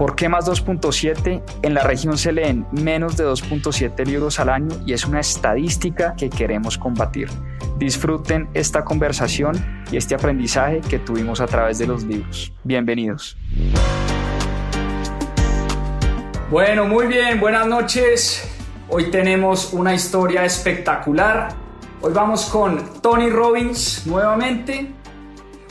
¿Por qué más 2.7? En la región se leen menos de 2.7 libros al año y es una estadística que queremos combatir. Disfruten esta conversación y este aprendizaje que tuvimos a través de los libros. Bienvenidos. Bueno, muy bien, buenas noches. Hoy tenemos una historia espectacular. Hoy vamos con Tony Robbins nuevamente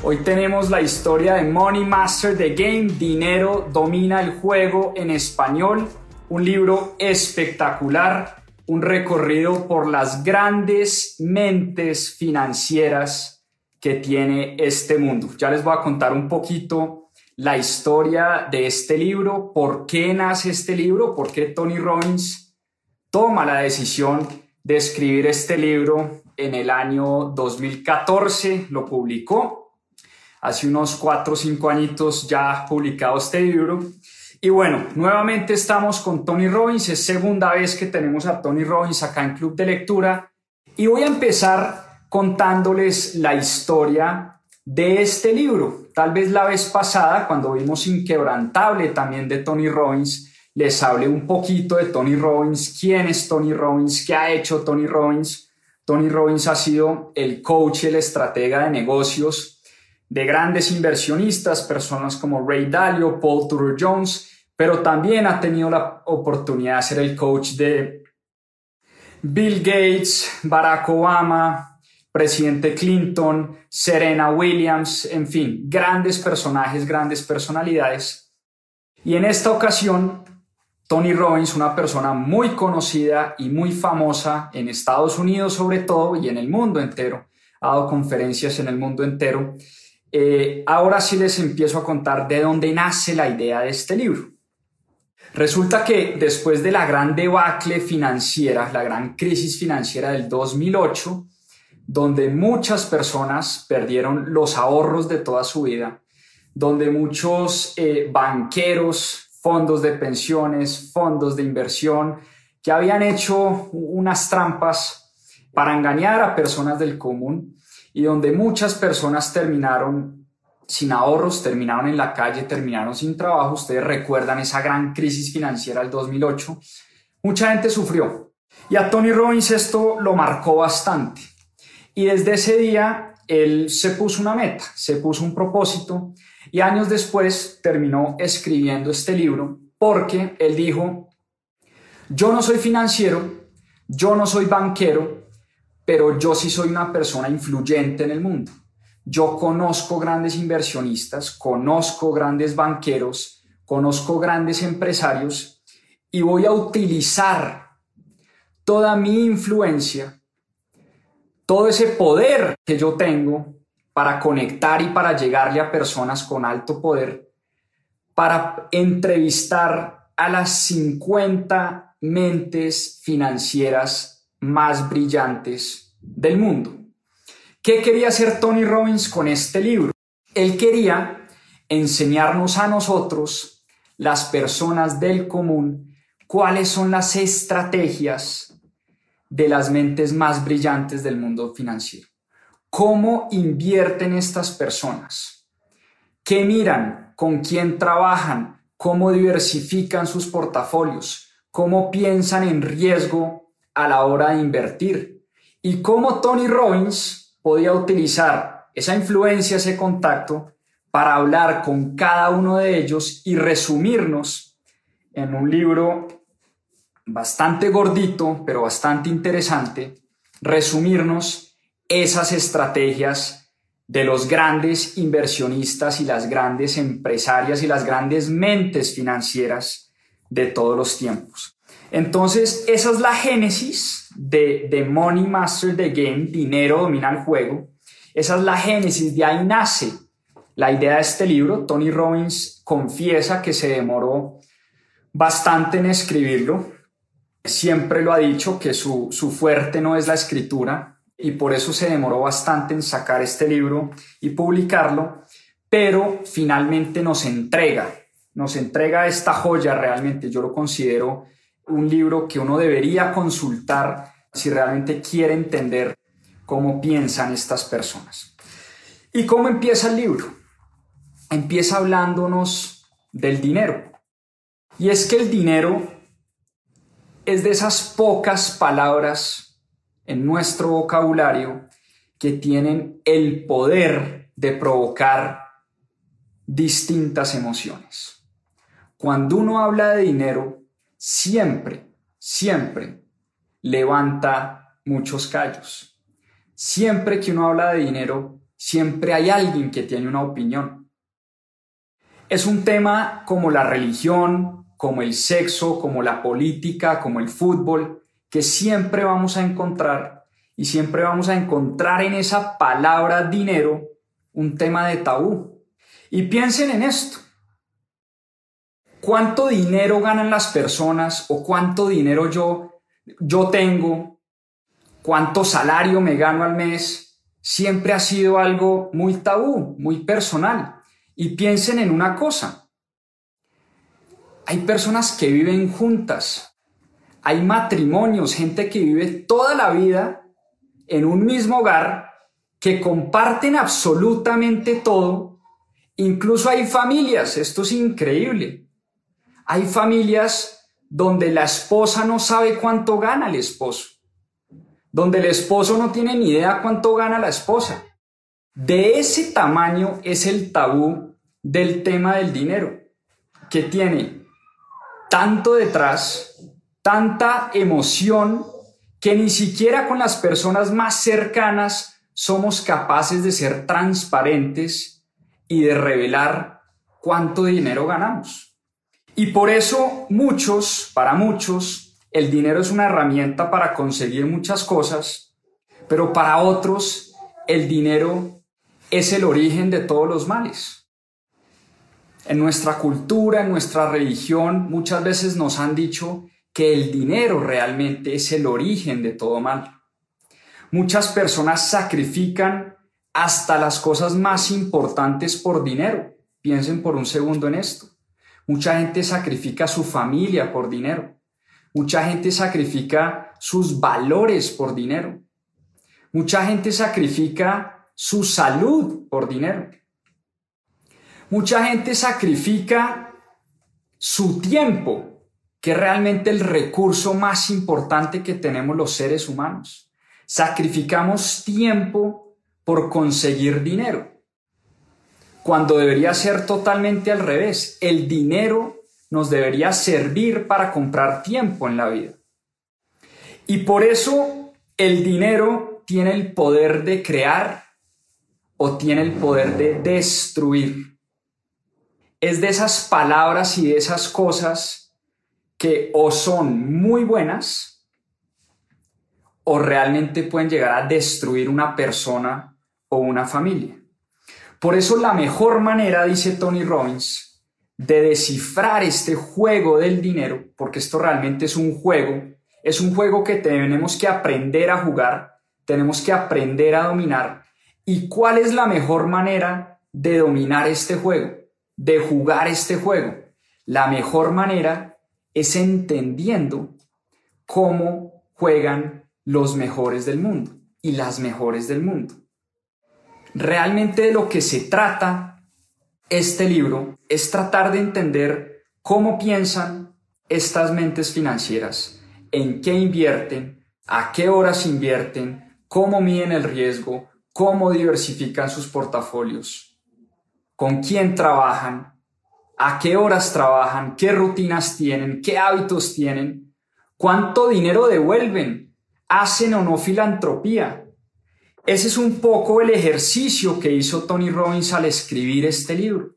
Hoy tenemos la historia de Money Master the Game, Dinero domina el juego en español, un libro espectacular, un recorrido por las grandes mentes financieras que tiene este mundo. Ya les voy a contar un poquito la historia de este libro, por qué nace este libro, por qué Tony Robbins toma la decisión de escribir este libro en el año 2014, lo publicó hace unos cuatro o cinco añitos ya publicado este libro. Y bueno, nuevamente estamos con Tony Robbins, es segunda vez que tenemos a Tony Robbins acá en Club de Lectura y voy a empezar contándoles la historia de este libro. Tal vez la vez pasada, cuando vimos Inquebrantable también de Tony Robbins, les hablé un poquito de Tony Robbins, quién es Tony Robbins, qué ha hecho Tony Robbins. Tony Robbins ha sido el coach, el estratega de negocios de grandes inversionistas, personas como Ray Dalio, Paul Tudor Jones, pero también ha tenido la oportunidad de ser el coach de Bill Gates, Barack Obama, presidente Clinton, Serena Williams, en fin, grandes personajes, grandes personalidades. Y en esta ocasión, Tony Robbins, una persona muy conocida y muy famosa en Estados Unidos sobre todo y en el mundo entero, ha dado conferencias en el mundo entero, eh, ahora sí les empiezo a contar de dónde nace la idea de este libro. Resulta que después de la gran debacle financiera, la gran crisis financiera del 2008, donde muchas personas perdieron los ahorros de toda su vida, donde muchos eh, banqueros, fondos de pensiones, fondos de inversión, que habían hecho unas trampas para engañar a personas del común, y donde muchas personas terminaron sin ahorros, terminaron en la calle, terminaron sin trabajo. Ustedes recuerdan esa gran crisis financiera del 2008. Mucha gente sufrió. Y a Tony Robbins esto lo marcó bastante. Y desde ese día él se puso una meta, se puso un propósito y años después terminó escribiendo este libro porque él dijo, yo no soy financiero, yo no soy banquero, pero yo sí soy una persona influyente en el mundo. Yo conozco grandes inversionistas, conozco grandes banqueros, conozco grandes empresarios y voy a utilizar toda mi influencia, todo ese poder que yo tengo para conectar y para llegarle a personas con alto poder, para entrevistar a las 50 mentes financieras más brillantes del mundo. ¿Qué quería hacer Tony Robbins con este libro? Él quería enseñarnos a nosotros, las personas del común, cuáles son las estrategias de las mentes más brillantes del mundo financiero. ¿Cómo invierten estas personas? ¿Qué miran? ¿Con quién trabajan? ¿Cómo diversifican sus portafolios? ¿Cómo piensan en riesgo a la hora de invertir y cómo Tony Robbins podía utilizar esa influencia, ese contacto para hablar con cada uno de ellos y resumirnos en un libro bastante gordito, pero bastante interesante, resumirnos esas estrategias de los grandes inversionistas y las grandes empresarias y las grandes mentes financieras de todos los tiempos. Entonces, esa es la génesis de, Money Master the Game, dinero domina el juego. Esa es la génesis, de ahí nace la idea de este libro. Tony Robbins confiesa que se demoró bastante en escribirlo. Siempre lo ha dicho que su, su fuerte no es la escritura, y por eso se demoró bastante en sacar este libro y publicarlo, pero finalmente nos entrega, nos entrega esta joya realmente. Yo lo considero un libro que uno debería consultar si realmente quiere entender cómo piensan estas personas. ¿Y cómo empieza el libro? Empieza hablándonos del dinero. Y es que el dinero es de esas pocas palabras en nuestro vocabulario que tienen el poder de provocar distintas emociones. Cuando uno habla de dinero, siempre, siempre levanta muchos callos. Siempre que uno habla de dinero, siempre hay alguien que tiene una opinión. Es un tema como la religión, como el sexo, como la política, como el fútbol, que siempre vamos a encontrar y siempre vamos a encontrar en esa palabra dinero un tema de tabú. Y piensen en esto. ¿Cuánto dinero ganan las personas o cuánto dinero yo, yo tengo? ¿Cuánto salario me gano al mes? Siempre ha sido algo muy tabú, muy personal. Y piensen en una cosa. Hay personas que viven juntas, hay matrimonios, gente que vive toda la vida en un mismo hogar, que comparten absolutamente todo. Incluso hay familias, esto es increíble. Hay familias donde la esposa no sabe cuánto gana el esposo, donde el esposo no tiene ni idea cuánto gana la esposa. De ese tamaño es el tabú del tema del dinero, que tiene tanto detrás tanta emoción que ni siquiera con las personas más cercanas somos capaces de ser transparentes y de revelar cuánto dinero ganamos. Y por eso muchos, para muchos, el dinero es una herramienta para conseguir muchas cosas, pero para otros el dinero es el origen de todos los males. En nuestra cultura, en nuestra religión, muchas veces nos han dicho que el dinero realmente es el origen de todo mal. Muchas personas sacrifican hasta las cosas más importantes por dinero. Piensen por un segundo en esto. Mucha gente sacrifica su familia por dinero. Mucha gente sacrifica sus valores por dinero. Mucha gente sacrifica su salud por dinero. Mucha gente sacrifica su tiempo que realmente el recurso más importante que tenemos los seres humanos. Sacrificamos tiempo por conseguir dinero, cuando debería ser totalmente al revés. El dinero nos debería servir para comprar tiempo en la vida. Y por eso el dinero tiene el poder de crear o tiene el poder de destruir. Es de esas palabras y de esas cosas que o son muy buenas o realmente pueden llegar a destruir una persona o una familia. Por eso la mejor manera, dice Tony Robbins, de descifrar este juego del dinero, porque esto realmente es un juego, es un juego que tenemos que aprender a jugar, tenemos que aprender a dominar. ¿Y cuál es la mejor manera de dominar este juego, de jugar este juego? La mejor manera es entendiendo cómo juegan los mejores del mundo y las mejores del mundo. Realmente de lo que se trata este libro es tratar de entender cómo piensan estas mentes financieras, en qué invierten, a qué horas invierten, cómo miden el riesgo, cómo diversifican sus portafolios, con quién trabajan a qué horas trabajan, qué rutinas tienen, qué hábitos tienen, cuánto dinero devuelven, hacen o no filantropía. Ese es un poco el ejercicio que hizo Tony Robbins al escribir este libro.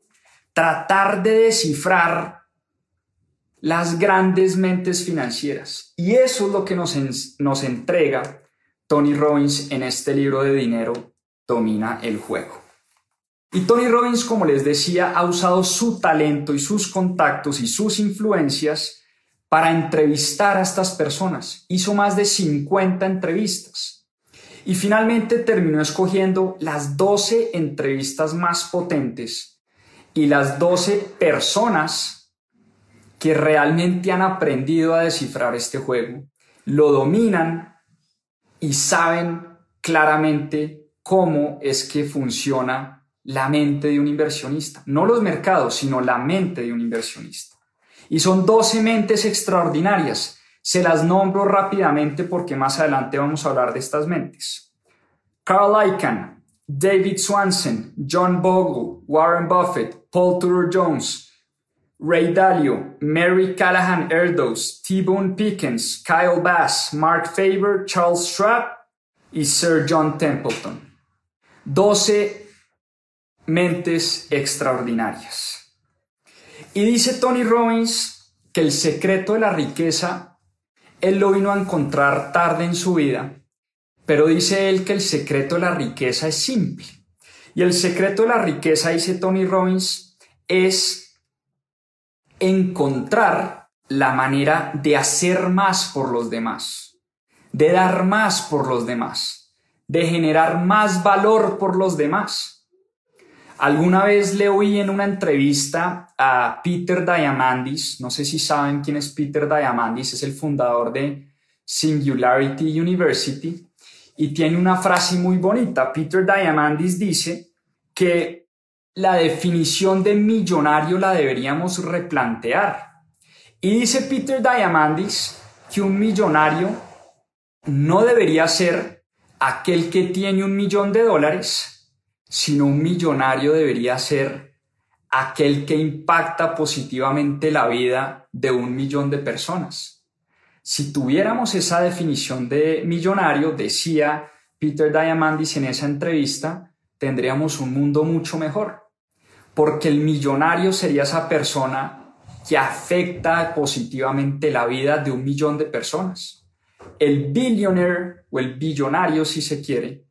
Tratar de descifrar las grandes mentes financieras. Y eso es lo que nos, nos entrega Tony Robbins en este libro de dinero, Domina el juego. Y Tony Robbins, como les decía, ha usado su talento y sus contactos y sus influencias para entrevistar a estas personas. Hizo más de 50 entrevistas. Y finalmente terminó escogiendo las 12 entrevistas más potentes y las 12 personas que realmente han aprendido a descifrar este juego, lo dominan y saben claramente cómo es que funciona la mente de un inversionista. No los mercados, sino la mente de un inversionista. Y son 12 mentes extraordinarias se las nombro rápidamente porque más adelante vamos a hablar de estas mentes. Carl Icahn, David Swanson, John Bogle, Warren Buffett, Paul Tudor Jones, Ray Dalio, Mary Callahan Erdos, T-Bone Pickens, Kyle Bass, Mark Faber, Charles Schwab y Sir John Templeton. 12 mentes extraordinarias. Y dice Tony Robbins que el secreto de la riqueza él lo vino a encontrar tarde en su vida, pero dice él que el secreto de la riqueza es simple. Y el secreto de la riqueza, dice Tony Robbins, es encontrar la manera de hacer más por los demás, de dar más por los demás, de generar más valor por los demás. Alguna vez le oí en una entrevista a Peter Diamandis, no sé si saben quién es Peter Diamandis, es el fundador de Singularity University, y tiene una frase muy bonita. Peter Diamandis dice que la definición de millonario la deberíamos replantear. Y dice Peter Diamandis que un millonario no debería ser aquel que tiene un millón de dólares, sino un millonario debería ser aquel que impacta positivamente la vida de un millón de personas. Si tuviéramos esa definición de millonario, decía Peter Diamandis en esa entrevista, tendríamos un mundo mucho mejor, porque el millonario sería esa persona que afecta positivamente la vida de un millón de personas. El billionaire o el billonario, si se quiere,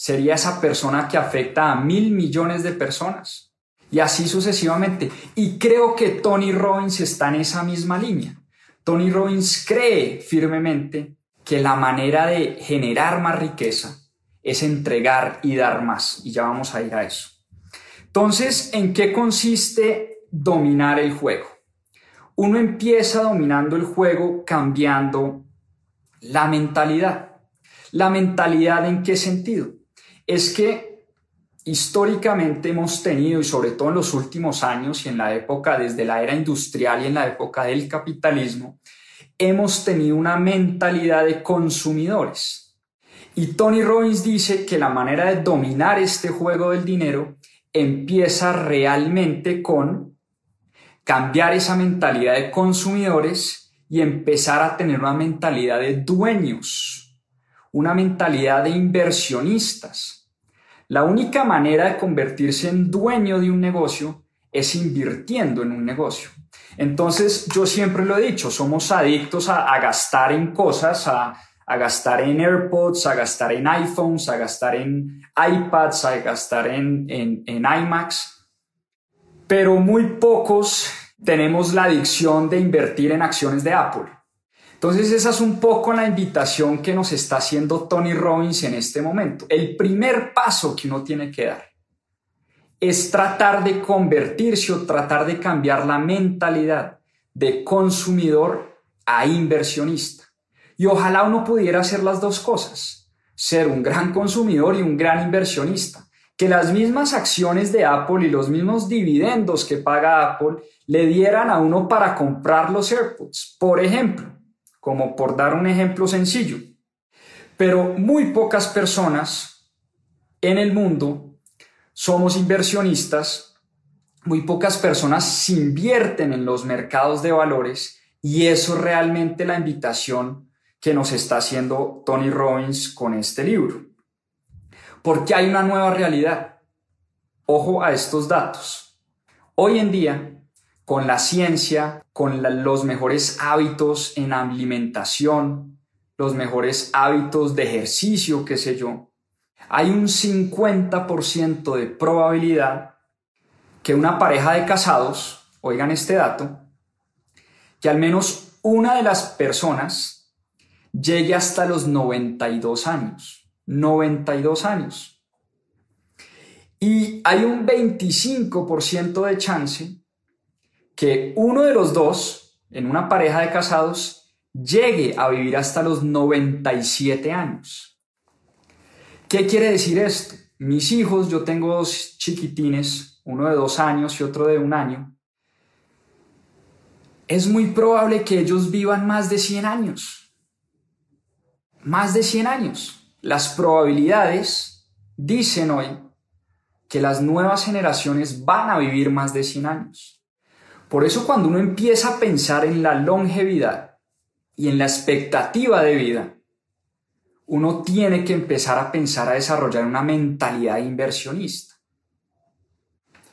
sería esa persona que afecta a mil millones de personas. Y así sucesivamente. Y creo que Tony Robbins está en esa misma línea. Tony Robbins cree firmemente que la manera de generar más riqueza es entregar y dar más. Y ya vamos a ir a eso. Entonces, ¿en qué consiste dominar el juego? Uno empieza dominando el juego cambiando la mentalidad. ¿La mentalidad en qué sentido? Es que históricamente hemos tenido, y sobre todo en los últimos años y en la época, desde la era industrial y en la época del capitalismo, hemos tenido una mentalidad de consumidores. Y Tony Robbins dice que la manera de dominar este juego del dinero empieza realmente con cambiar esa mentalidad de consumidores y empezar a tener una mentalidad de dueños, una mentalidad de inversionistas la única manera de convertirse en dueño de un negocio es invirtiendo en un negocio. Entonces, yo siempre lo he dicho, somos adictos a, gastar en cosas, a, gastar en AirPods, a gastar en iPhones, a gastar en iPads, a gastar en, en, en iMacs, pero muy pocos tenemos la adicción de invertir en acciones de Apple. Entonces esa es un poco la invitación que nos está haciendo Tony Robbins en este momento. El primer paso que uno tiene que dar es tratar de convertirse o tratar de cambiar la mentalidad de consumidor a inversionista. Y ojalá uno pudiera hacer las dos cosas, ser un gran consumidor y un gran inversionista. Que las mismas acciones de Apple y los mismos dividendos que paga Apple le dieran a uno para comprar los AirPods. Por ejemplo, como por dar un ejemplo sencillo. Pero muy pocas personas en el mundo somos inversionistas, muy pocas personas se invierten en los mercados de valores y eso es realmente la invitación que nos está haciendo Tony Robbins con este libro. Porque hay una nueva realidad. Ojo a estos datos. Hoy en día, con la ciencia, con los mejores hábitos en alimentación, los mejores hábitos de ejercicio, qué sé yo, hay un 50% de probabilidad que una pareja de casados, oigan este dato, que al menos una de las personas llegue hasta los 92 años. 92 años. Y hay un 25% de chance que uno de los dos, en una pareja de casados, llegue a vivir hasta los 97 años. ¿Qué quiere decir esto? Mis hijos, yo tengo dos chiquitines, uno de dos años y otro de un año. Es muy probable que ellos vivan más de 100 años. Más de 100 años. Las probabilidades dicen hoy que las nuevas generaciones van a vivir más de 100 años. Por eso cuando uno empieza a pensar en la longevidad y en la expectativa de vida, uno tiene que empezar a pensar a desarrollar una mentalidad inversionista.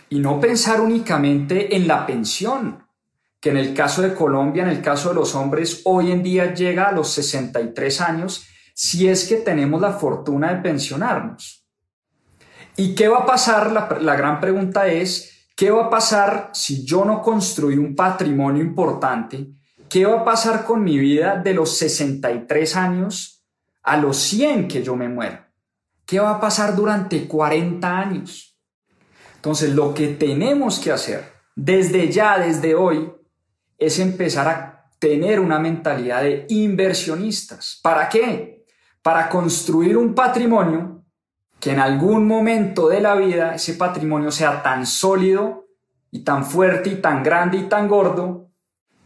Y no pensar únicamente en la pensión, que en el caso de Colombia, en el caso de los hombres, hoy en día llega a los 63 años, si es que tenemos la fortuna de pensionarnos. ¿Y qué va a pasar? La, la gran pregunta es, ¿qué va a pasar si yo no construyo un patrimonio importante? ¿Qué va a pasar con mi vida de los 63 años a los 100 que yo me muera? ¿Qué va a pasar durante 40 años? Entonces, lo que tenemos que hacer desde ya, desde hoy, es empezar a tener una mentalidad de inversionistas. ¿Para qué? Para construir un patrimonio que en algún momento de la vida ese patrimonio sea tan sólido y tan fuerte y tan grande y tan gordo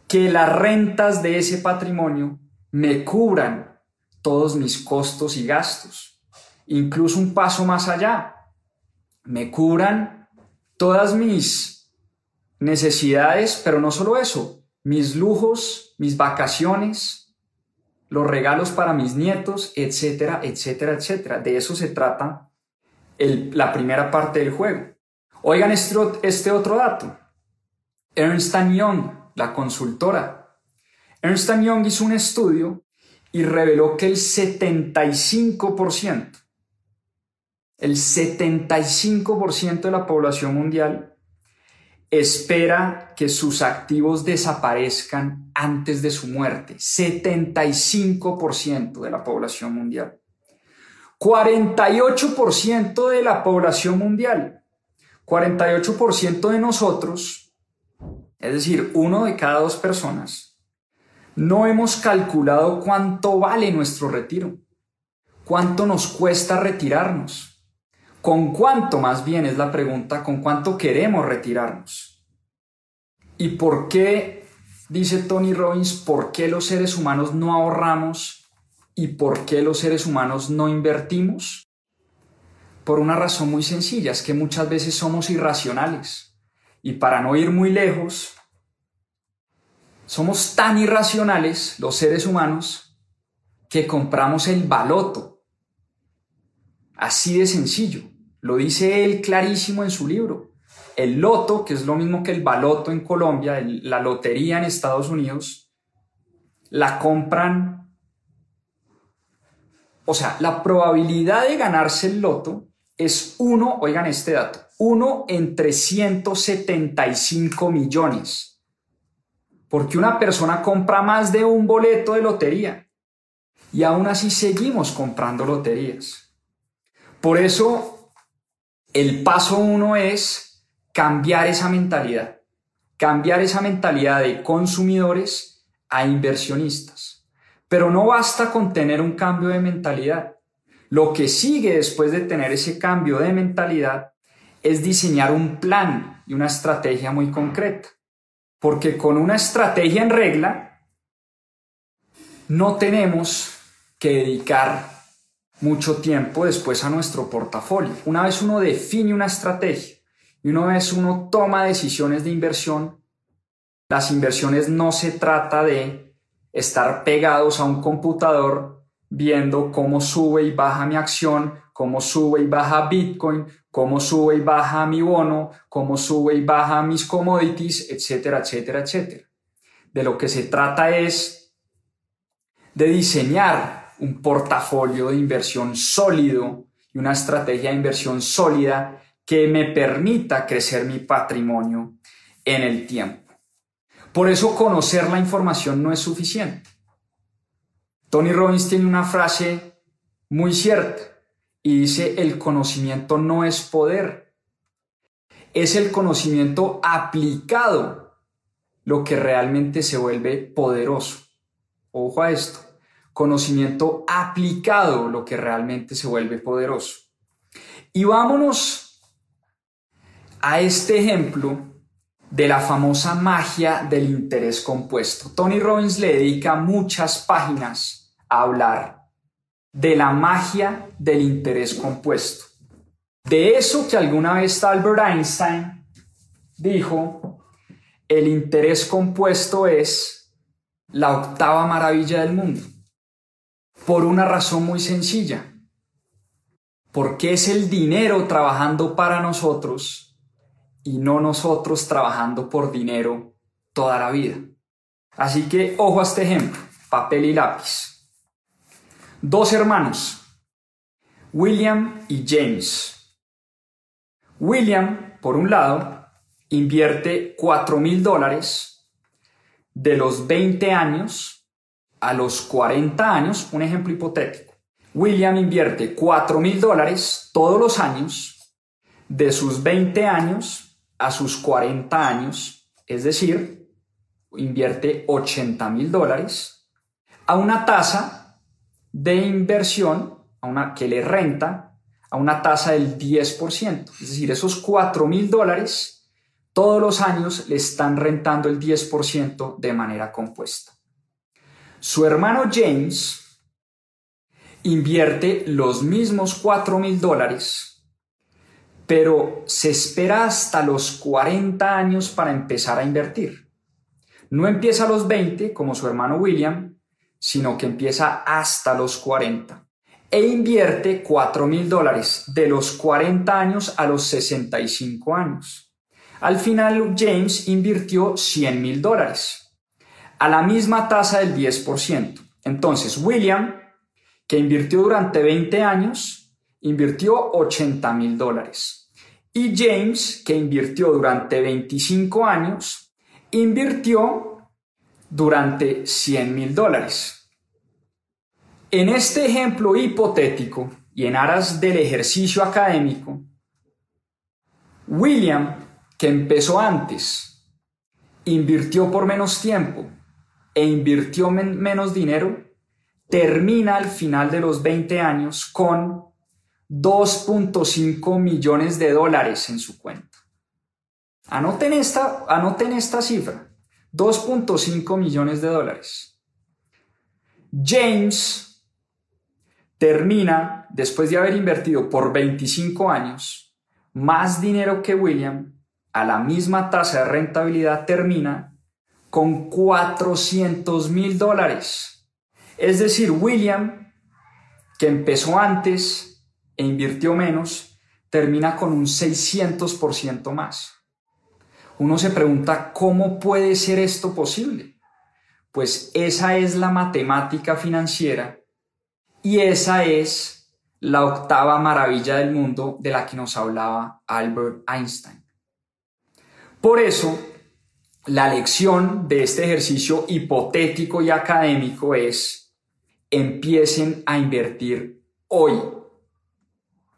que las rentas de ese patrimonio me cubran todos mis costos y gastos. Incluso un paso más allá, me cubran todas mis necesidades, pero no solo eso, mis lujos, mis vacaciones, los regalos para mis nietos, etcétera, etcétera, etcétera. De eso se trata la primera parte del juego. Oigan este, este otro dato. Ernst Young, la consultora. Ernst Young hizo un estudio y reveló que el 75%, el 75% de la población mundial espera que sus activos desaparezcan antes de su muerte. 75% de la población mundial. 48% de la población mundial. 48% de nosotros, es decir, uno de cada dos personas, no hemos calculado cuánto vale nuestro retiro, cuánto nos cuesta retirarnos, con cuánto más bien es la pregunta, con cuánto queremos retirarnos. ¿Y por qué, dice Tony Robbins, por qué los seres humanos no ahorramos y por qué los seres humanos no invertimos? Por una razón muy sencilla, es que muchas veces somos irracionales. Y para no ir muy lejos, somos tan irracionales, los seres humanos, que compramos el baloto. Así de sencillo. Lo dice él clarísimo en su libro. El loto, que es lo mismo que el baloto en Colombia, la lotería en Estados Unidos, la compran. O sea, la probabilidad de ganarse el loto es uno, oigan este dato, uno entre 175 millones porque una persona compra más de un boleto de lotería y aún así seguimos comprando loterías. Por eso, el paso uno es cambiar esa mentalidad, cambiar esa mentalidad de consumidores a inversionistas. Pero no basta con tener un cambio de mentalidad. Lo que sigue después de tener ese cambio de mentalidad es diseñar un plan y una estrategia muy concreta porque con una estrategia en regla no tenemos que dedicar mucho tiempo después a nuestro portafolio. Una vez uno define una estrategia y una vez uno toma decisiones de inversión, las inversiones no se trata de estar pegados a un computador viendo cómo sube y baja mi acción, cómo sube y baja Bitcoin, cómo sube y baja mi bono, cómo sube y baja mis commodities, etcétera, etcétera, etcétera. De lo que se trata es de diseñar un portafolio de inversión sólido y una estrategia de inversión sólida que me permita crecer mi patrimonio en el tiempo. Por eso conocer la información no es suficiente. Tony Robbins tiene una frase muy cierta y dice, el conocimiento no es poder, es el conocimiento aplicado lo que realmente se vuelve poderoso. Ojo a esto, conocimiento aplicado lo que realmente se vuelve poderoso. Y vámonos a este ejemplo de la famosa magia del interés compuesto. Tony Robbins le dedica muchas páginas a hablar de la magia del interés compuesto. De eso que alguna vez Albert Einstein dijo, el interés compuesto es la octava maravilla del mundo. Por una razón muy sencilla. Porque es el dinero trabajando para nosotros y no nosotros trabajando por dinero toda la vida. Así que ojo a este ejemplo, papel y lápiz. Dos hermanos, William y James. William, por un lado, invierte 4 mil dólares de los 20 años a los 40 años, un ejemplo hipotético. William invierte 4 mil dólares todos los años de sus 20 años a sus 40 años, es decir, invierte 80 mil dólares, a una tasa de inversión a una, que le renta a una tasa del 10%. Es decir, esos 4 mil dólares todos los años le están rentando el 10% de manera compuesta. Su hermano James invierte los mismos 4 mil dólares pero se espera hasta los 40 años para empezar a invertir. No empieza a los 20 como su hermano William, sino que empieza hasta los 40 e invierte 4 mil dólares de los 40 años a los 65 años. Al final, James invirtió 100 mil dólares a la misma tasa del 10%. Entonces, William, que invirtió durante 20 años, invirtió 80 mil dólares. Y James, que invirtió durante 25 años, invirtió durante 100 mil dólares. En este ejemplo hipotético y en aras del ejercicio académico, William, que empezó antes, invirtió por menos tiempo e invirtió menos dinero, termina al final de los 20 años con 2.5 millones de dólares en su cuenta. Anoten esta, esta cifra, 2.5 millones de dólares. James termina, después de haber invertido por 25 años, más dinero que William, a la misma tasa de rentabilidad, termina con 400 mil dólares. Es decir, William, que empezó antes, e invirtió menos, termina con un 600% más. Uno se pregunta, ¿cómo puede ser esto posible? Pues esa es la matemática financiera y esa es la octava maravilla del mundo de la que nos hablaba Albert Einstein. Por eso, la lección de este ejercicio hipotético y académico es, empiecen a invertir hoy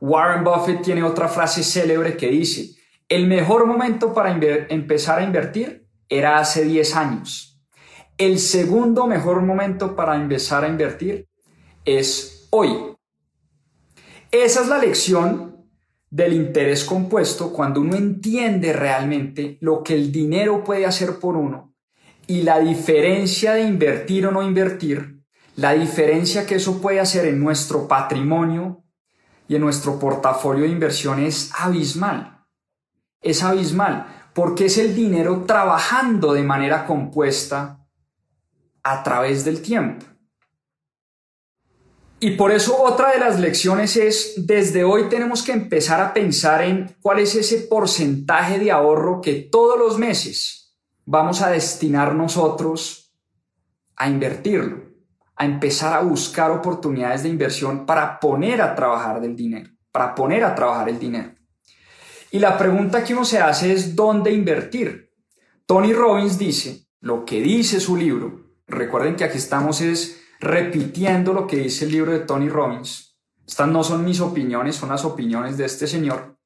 Warren Buffett tiene otra frase célebre que dice, el mejor momento para empezar a invertir era hace 10 años. El segundo mejor momento para empezar a invertir es hoy. Esa es la lección del interés compuesto cuando uno entiende realmente lo que el dinero puede hacer por uno y la diferencia de invertir o no invertir, la diferencia que eso puede hacer en nuestro patrimonio, y en nuestro portafolio de inversión es abismal. Es abismal porque es el dinero trabajando de manera compuesta a través del tiempo. Y por eso otra de las lecciones es, desde hoy tenemos que empezar a pensar en cuál es ese porcentaje de ahorro que todos los meses vamos a destinar nosotros a invertirlo a empezar a buscar oportunidades de inversión para poner a trabajar dinero, para poner a trabajar el dinero. Y la pregunta que uno se hace es dónde invertir. Tony Robbins dice lo que dice su libro. Recuerden que aquí estamos es repitiendo lo que dice el libro de Tony Robbins. estas no son mis opiniones, son las opiniones de este señor.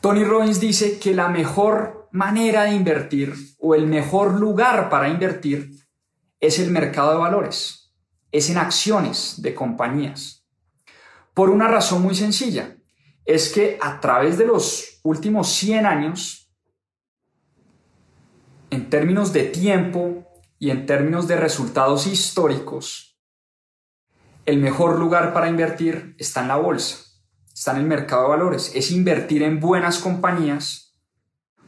Tony Robbins dice que la mejor manera de invertir o el mejor lugar para invertir es el mercado de valores, es en acciones de compañías. Por una razón muy sencilla, es que a través de los últimos 100 años, en términos de tiempo y en términos de resultados históricos, el mejor lugar para invertir está en la bolsa, está en el mercado de valores, es invertir en buenas compañías,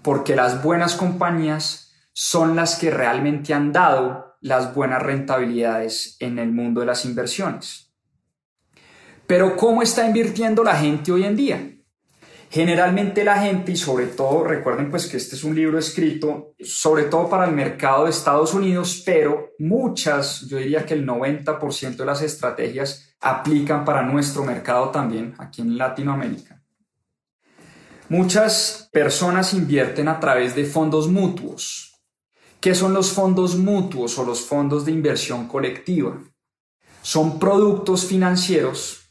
porque las buenas compañías son las que realmente han dado las buenas rentabilidades en el mundo de las inversiones. Pero ¿cómo está invirtiendo la gente hoy en día? Generalmente la gente, y sobre todo, recuerden pues que este es un libro escrito sobre todo para el mercado de Estados Unidos, pero muchas, yo diría que el 90% de las estrategias aplican para nuestro mercado también, aquí en Latinoamérica. Muchas personas invierten a través de fondos mutuos. ¿Qué son los fondos mutuos o los fondos de inversión colectiva? Son productos financieros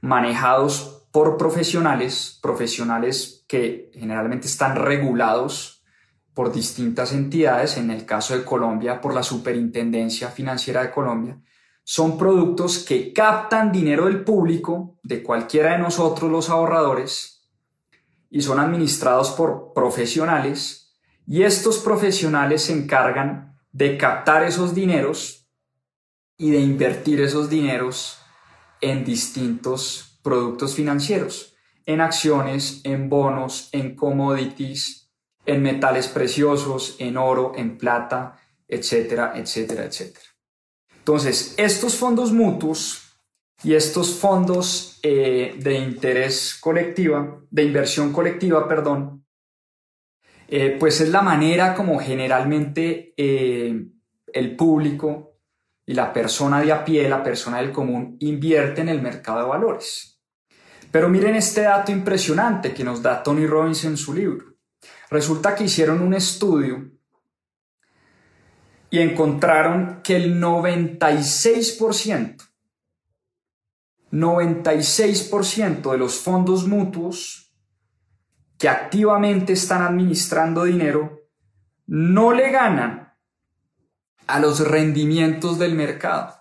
manejados por profesionales, profesionales que generalmente están regulados por distintas entidades, en el caso de Colombia por la Superintendencia Financiera de Colombia, son productos que captan dinero del público, de cualquiera de nosotros los ahorradores, y son administrados por profesionales, y estos profesionales se encargan de captar esos dineros y de invertir esos dineros en distintos productos financieros, en acciones, en bonos, en commodities, en metales preciosos, en oro, en plata, etcétera, etcétera, etcétera. Entonces, estos fondos mutuos y estos fondos eh, de interés colectiva, de inversión colectiva, perdón, eh, pues es la manera como generalmente eh, el público y la persona de a pie, la persona del común, invierte en el mercado de valores. Pero miren este dato impresionante que nos da Tony Robbins en su libro. Resulta que hicieron un estudio y encontraron que el 96%, 96% de los fondos mutuos que activamente están administrando dinero no le ganan a los rendimientos del mercado.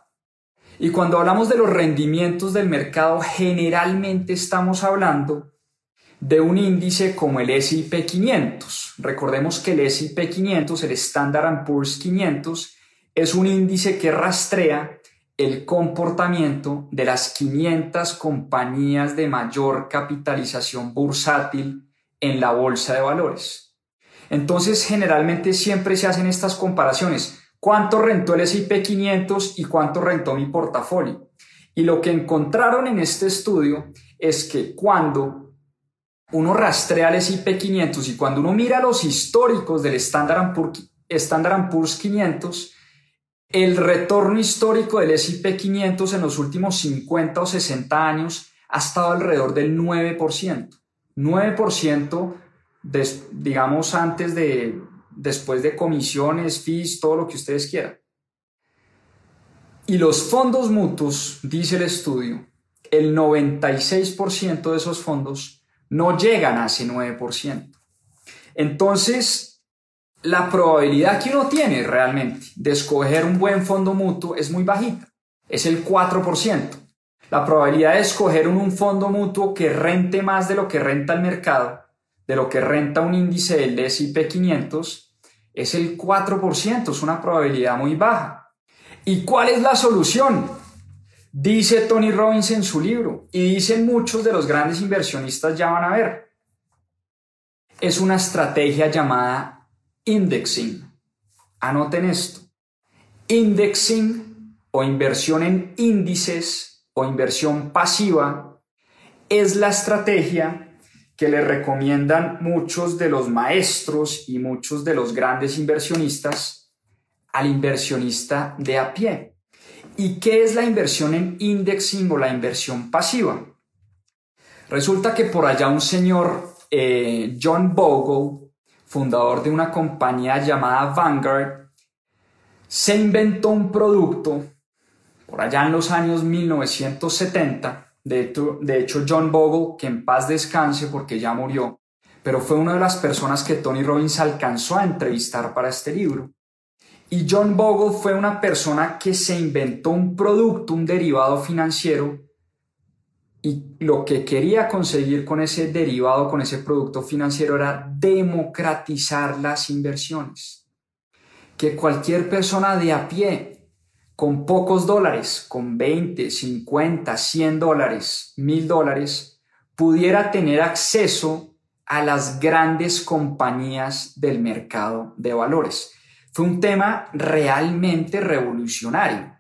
Y cuando hablamos de los rendimientos del mercado, generalmente estamos hablando de un índice como el S&P 500. Recordemos que el S&P 500, el Standard Poor's 500, es un índice que rastrea el comportamiento de las 500 compañías de mayor capitalización bursátil en la bolsa de valores. Entonces, generalmente siempre se hacen estas comparaciones cuánto rentó el S&P 500 y cuánto rentó mi portafolio. Y lo que encontraron en este estudio es que cuando uno rastrea el S&P 500 y cuando uno mira los históricos del Standard Poor's, Standard Poor's 500, el retorno histórico del S&P 500 en los últimos 50 o 60 años ha estado alrededor del 9%. 9% digamos antes de, después de comisiones, fees, todo lo que ustedes quieran. Y los fondos mutuos, dice el estudio, el 96% de esos fondos no llegan a ese 9%. Entonces, la probabilidad que uno tiene realmente de escoger un buen fondo mutuo es muy bajita, es el 4%. La probabilidad de escoger un, fondo mutuo que rente más de lo que renta el mercado, de lo que renta un índice del S&P 500, es el 4%, es una probabilidad muy baja. ¿Y cuál es la solución? Dice Tony Robbins en su libro y dicen muchos de los grandes inversionistas ya van a ver. Es una estrategia llamada indexing. Anoten esto. Indexing o inversión en índices o inversión pasiva es la estrategia que le recomiendan muchos de los maestros y muchos de los grandes inversionistas al inversionista de a pie. ¿Y qué es la inversión en indexing o la inversión pasiva? Resulta que por allá un señor, eh, John Bogle, fundador de una compañía llamada Vanguard, se inventó un producto por allá en los años 1970. De hecho, John Bogle, que en paz descanse porque ya murió, pero fue una de las personas que Tony Robbins alcanzó a entrevistar para este libro. Y John Bogle fue una persona que se inventó un producto, un derivado financiero, y lo que quería conseguir con ese derivado, con ese producto financiero, era democratizar las inversiones. Que cualquier persona de a pie, con pocos dólares, con 20, 50, 100 dólares, 1000 dólares, pudiera tener acceso a las grandes compañías del mercado de valores. Fue un tema realmente revolucionario.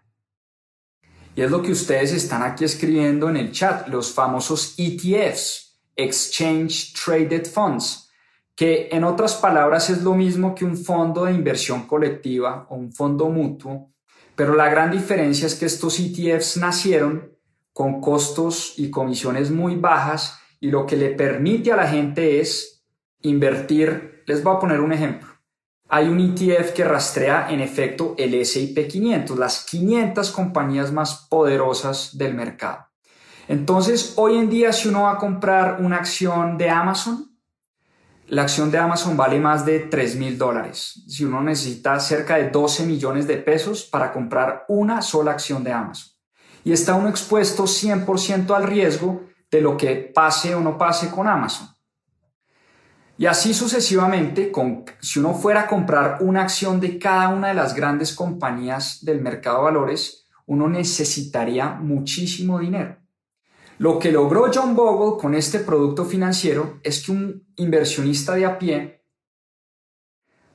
Y es lo que ustedes están aquí escribiendo en el chat, los famosos ETFs, Exchange Traded Funds, que en otras palabras es lo mismo que un fondo de inversión colectiva o un fondo mutuo, pero la gran diferencia es que estos ETFs nacieron con costos y comisiones muy bajas y lo que le permite a la gente es invertir. Les voy a poner un ejemplo. Hay un ETF que rastrea en efecto el S&P 500, las 500 compañías más poderosas del mercado. Entonces, hoy en día si uno va a comprar una acción de Amazon, la acción de Amazon vale más de 3 mil dólares. Si uno necesita cerca de 12 millones de pesos para comprar una sola acción de Amazon. Y está uno expuesto 100% al riesgo de lo que pase o no pase con Amazon. Y así sucesivamente, si uno fuera a comprar una acción de cada una de las grandes compañías del mercado de valores, uno necesitaría muchísimo dinero. Lo que logró John Bogle con este producto financiero es que un inversionista de a pie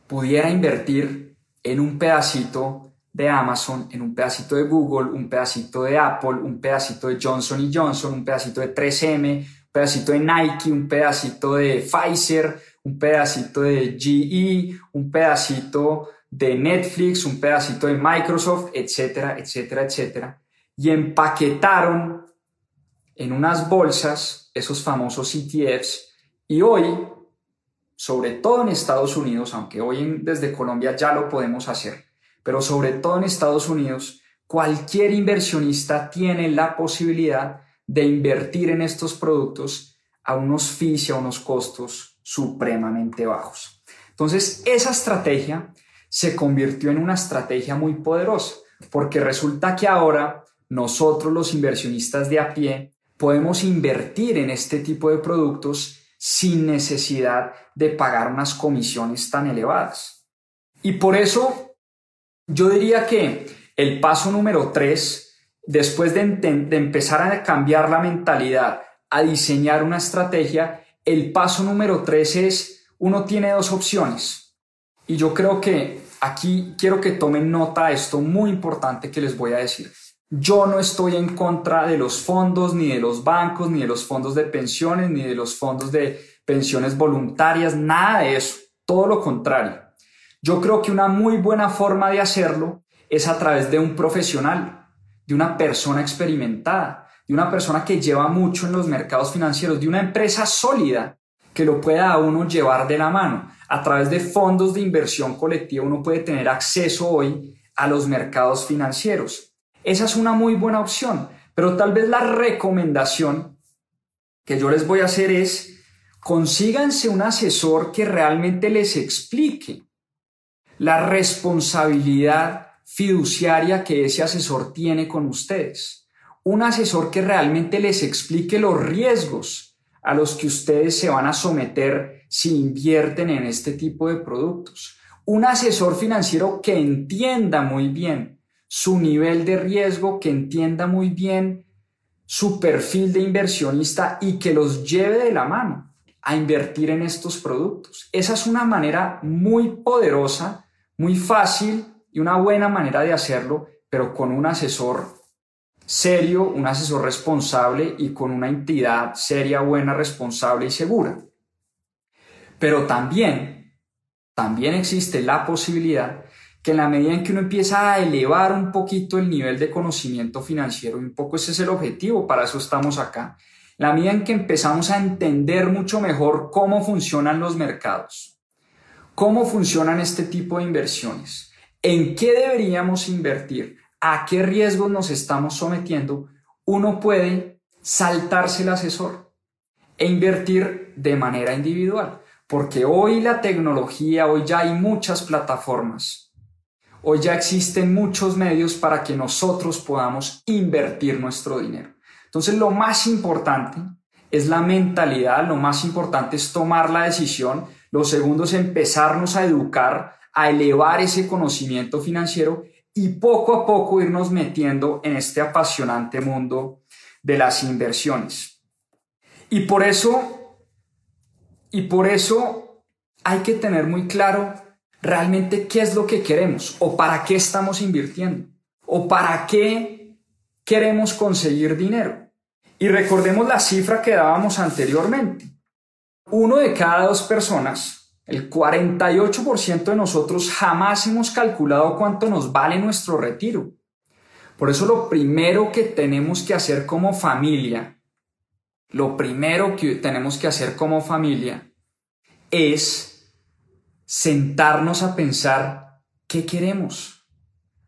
pudiera invertir en un pedacito de Amazon, en un pedacito de Google, un pedacito de Apple, un pedacito de Johnson Johnson, un pedacito de 3M, un pedacito de Nike, un pedacito de Pfizer, un pedacito de GE, un pedacito de Netflix, un pedacito de Microsoft, etcétera, etcétera, etcétera. Y empaquetaron en unas bolsas esos famosos ETFs y hoy, sobre todo en Estados Unidos, aunque hoy desde Colombia ya lo podemos hacer, pero sobre todo en Estados Unidos, cualquier inversionista tiene la posibilidad de invertir en estos productos a unos fees y a unos costos supremamente bajos. Entonces, esa estrategia se convirtió en una estrategia muy poderosa, porque resulta que ahora nosotros los inversionistas de a pie podemos invertir en este tipo de productos sin necesidad de pagar unas comisiones tan elevadas. Y por eso yo diría que el paso número tres, después de, empezar a cambiar la mentalidad, a diseñar una estrategia, el paso número tres es, uno tiene dos opciones. Y yo creo que aquí quiero que tomen nota esto muy importante que les voy a decir. Yo no estoy en contra de los fondos, ni de los bancos, ni de los fondos de pensiones, ni de los fondos de pensiones voluntarias, nada de eso. Todo lo contrario. Yo creo que una muy buena forma de hacerlo es a través de un profesional, de una persona experimentada, de una persona que lleva mucho en los mercados financieros, de una empresa sólida que lo pueda a uno llevar de la mano. A través de fondos de inversión colectiva uno puede tener acceso hoy a los mercados financieros. Esa es una muy buena opción, pero tal vez la recomendación que yo les voy a hacer es consíganse un asesor que realmente les explique la responsabilidad fiduciaria que ese asesor tiene con ustedes. Un asesor que realmente les explique los riesgos a los que ustedes se van a someter si invierten en este tipo de productos. Un asesor financiero que entienda muy bien su nivel de riesgo, que entienda muy bien su perfil de inversionista y que los lleve de la mano a invertir en estos productos. Esa es una manera muy poderosa muy fácil y una buena manera de hacerlo, pero con un asesor serio, un asesor responsable y con una entidad seria, buena, responsable y segura. Pero también, también existe la posibilidad que en la medida en que uno empieza a elevar un poquito el nivel de conocimiento financiero, y un poco ese es el objetivo, para eso estamos acá, la medida en que empezamos a entender mucho mejor cómo funcionan los mercados, ¿Cómo funcionan este tipo de inversiones? ¿En qué deberíamos invertir? a qué riesgos nos estamos sometiendo, uno puede saltarse el asesor e invertir de manera individual. Porque hoy la tecnología, hoy ya hay muchas plataformas, hoy ya existen muchos medios para que nosotros podamos invertir nuestro dinero. Entonces lo más importante es la mentalidad, lo más importante es tomar la decisión, lo segundo es empezarnos a educar, a elevar ese conocimiento financiero y poco a poco irnos metiendo en este apasionante mundo de las inversiones. Y por eso, y por eso hay que tener muy claro realmente qué es lo que queremos o para qué estamos invirtiendo o para qué queremos conseguir dinero. Y recordemos la cifra que dábamos anteriormente. Uno de cada dos personas el 48% de nosotros jamás hemos calculado cuánto nos vale nuestro retiro. Por eso lo primero que tenemos que hacer como familia, lo primero que tenemos que hacer como familia es sentarnos a pensar qué queremos,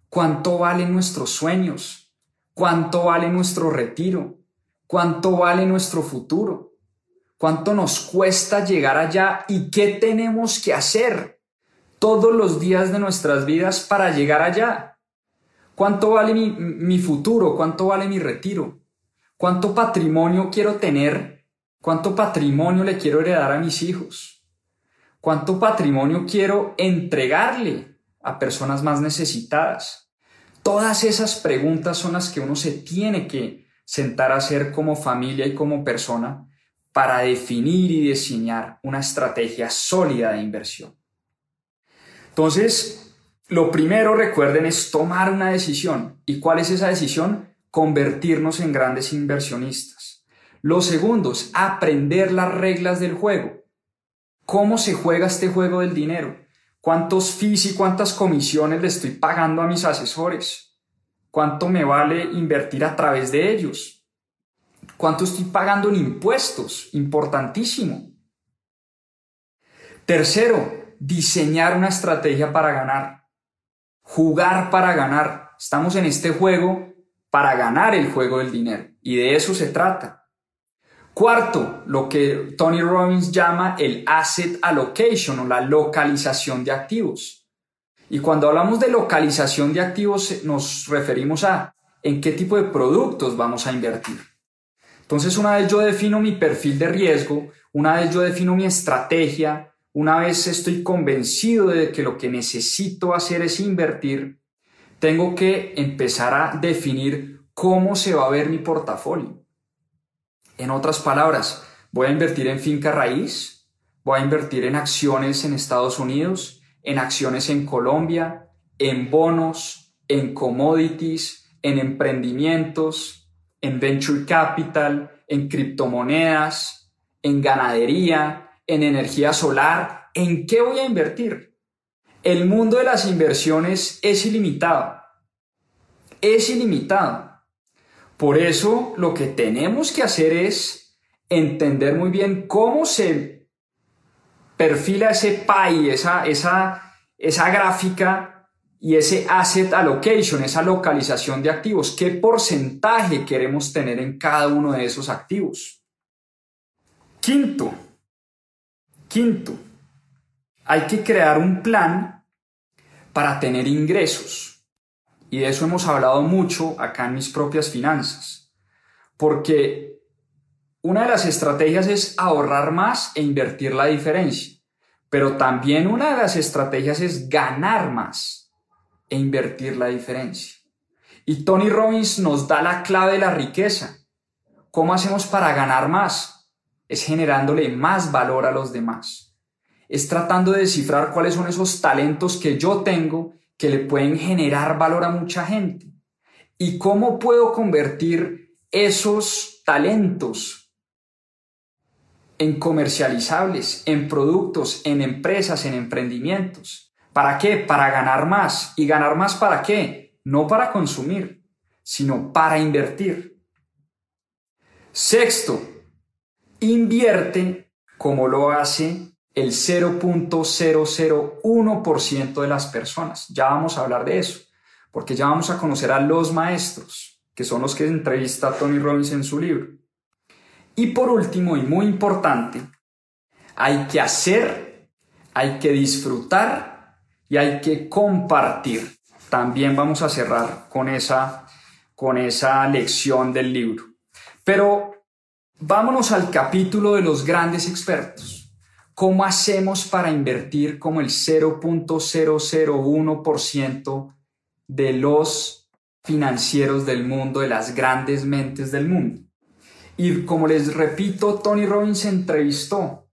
cuánto valen nuestros sueños, cuánto vale nuestro retiro, cuánto vale nuestro futuro cuánto nos cuesta llegar allá y qué tenemos que hacer todos los días de nuestras vidas para llegar allá. ¿Cuánto vale mi, futuro? ¿Cuánto vale mi retiro? ¿Cuánto patrimonio quiero tener? ¿Cuánto patrimonio le quiero heredar a mis hijos? ¿Cuánto patrimonio quiero entregarle a personas más necesitadas? Todas esas preguntas son las que uno se tiene que sentar a hacer como familia y como persona para definir y diseñar una estrategia sólida de inversión. Entonces, lo primero, recuerden, es tomar una decisión. ¿Y cuál es esa decisión? Convertirnos en grandes inversionistas. Lo segundo es aprender las reglas del juego. ¿Cómo se juega este juego del dinero? ¿Cuántos fees y cuántas comisiones le estoy pagando a mis asesores? ¿Cuánto me vale invertir a través de ellos? ¿Cuánto estoy pagando en impuestos? Importantísimo. Tercero, diseñar una estrategia para ganar. Jugar para ganar. Estamos en este juego para ganar el juego del dinero. Y de eso se trata. Cuarto, lo que Tony Robbins llama el asset allocation o la localización de activos. Y cuando hablamos de localización de activos nos referimos a en qué tipo de productos vamos a invertir. Entonces, una vez yo defino mi perfil de riesgo, una vez yo defino mi estrategia, una vez estoy convencido de que lo que necesito hacer es invertir, tengo que empezar a definir cómo se va a ver mi portafolio. En otras palabras, voy a invertir en finca raíz, voy a invertir en acciones en Estados Unidos, en acciones en Colombia, en bonos, en commodities, en emprendimientos, en venture capital, en criptomonedas, en ganadería, en energía solar. ¿En qué voy a invertir? El mundo de las inversiones es ilimitado. Es ilimitado. Por eso lo que tenemos que hacer es entender muy bien cómo se perfila ese PAI, esa, esa, esa gráfica y ese asset allocation, esa localización de activos, ¿qué porcentaje queremos tener en cada uno de esos activos? Quinto, quinto, hay que crear un plan para tener ingresos. Y de eso hemos hablado mucho acá en mis propias finanzas. Porque una de las estrategias es ahorrar más e invertir la diferencia. Pero también una de las estrategias es ganar más e invertir la diferencia. Y Tony Robbins nos da la clave de la riqueza. ¿Cómo hacemos para ganar más? Es generándole más valor a los demás. Es tratando de descifrar cuáles son esos talentos que yo tengo que le pueden generar valor a mucha gente. ¿Y cómo puedo convertir esos talentos en comercializables, en productos, en empresas, en emprendimientos? ¿Para qué? Para ganar más. ¿Y ganar más para qué? No para consumir, sino para invertir. Sexto, invierte como lo hace el 0.001% de las personas. Ya vamos a hablar de eso. porque ya vamos a conocer a los maestros, que son los que entrevista a Tony Robbins en su libro. Y por último, y muy importante, hay que hacer, hay que disfrutar y hay que compartir. También vamos a cerrar con esa, con esa lección del libro. Pero vámonos al capítulo de los grandes expertos. ¿Cómo hacemos para invertir como el 0.001% de los financieros del mundo, de las grandes mentes del mundo? Y como les repito, Tony Robbins entrevistó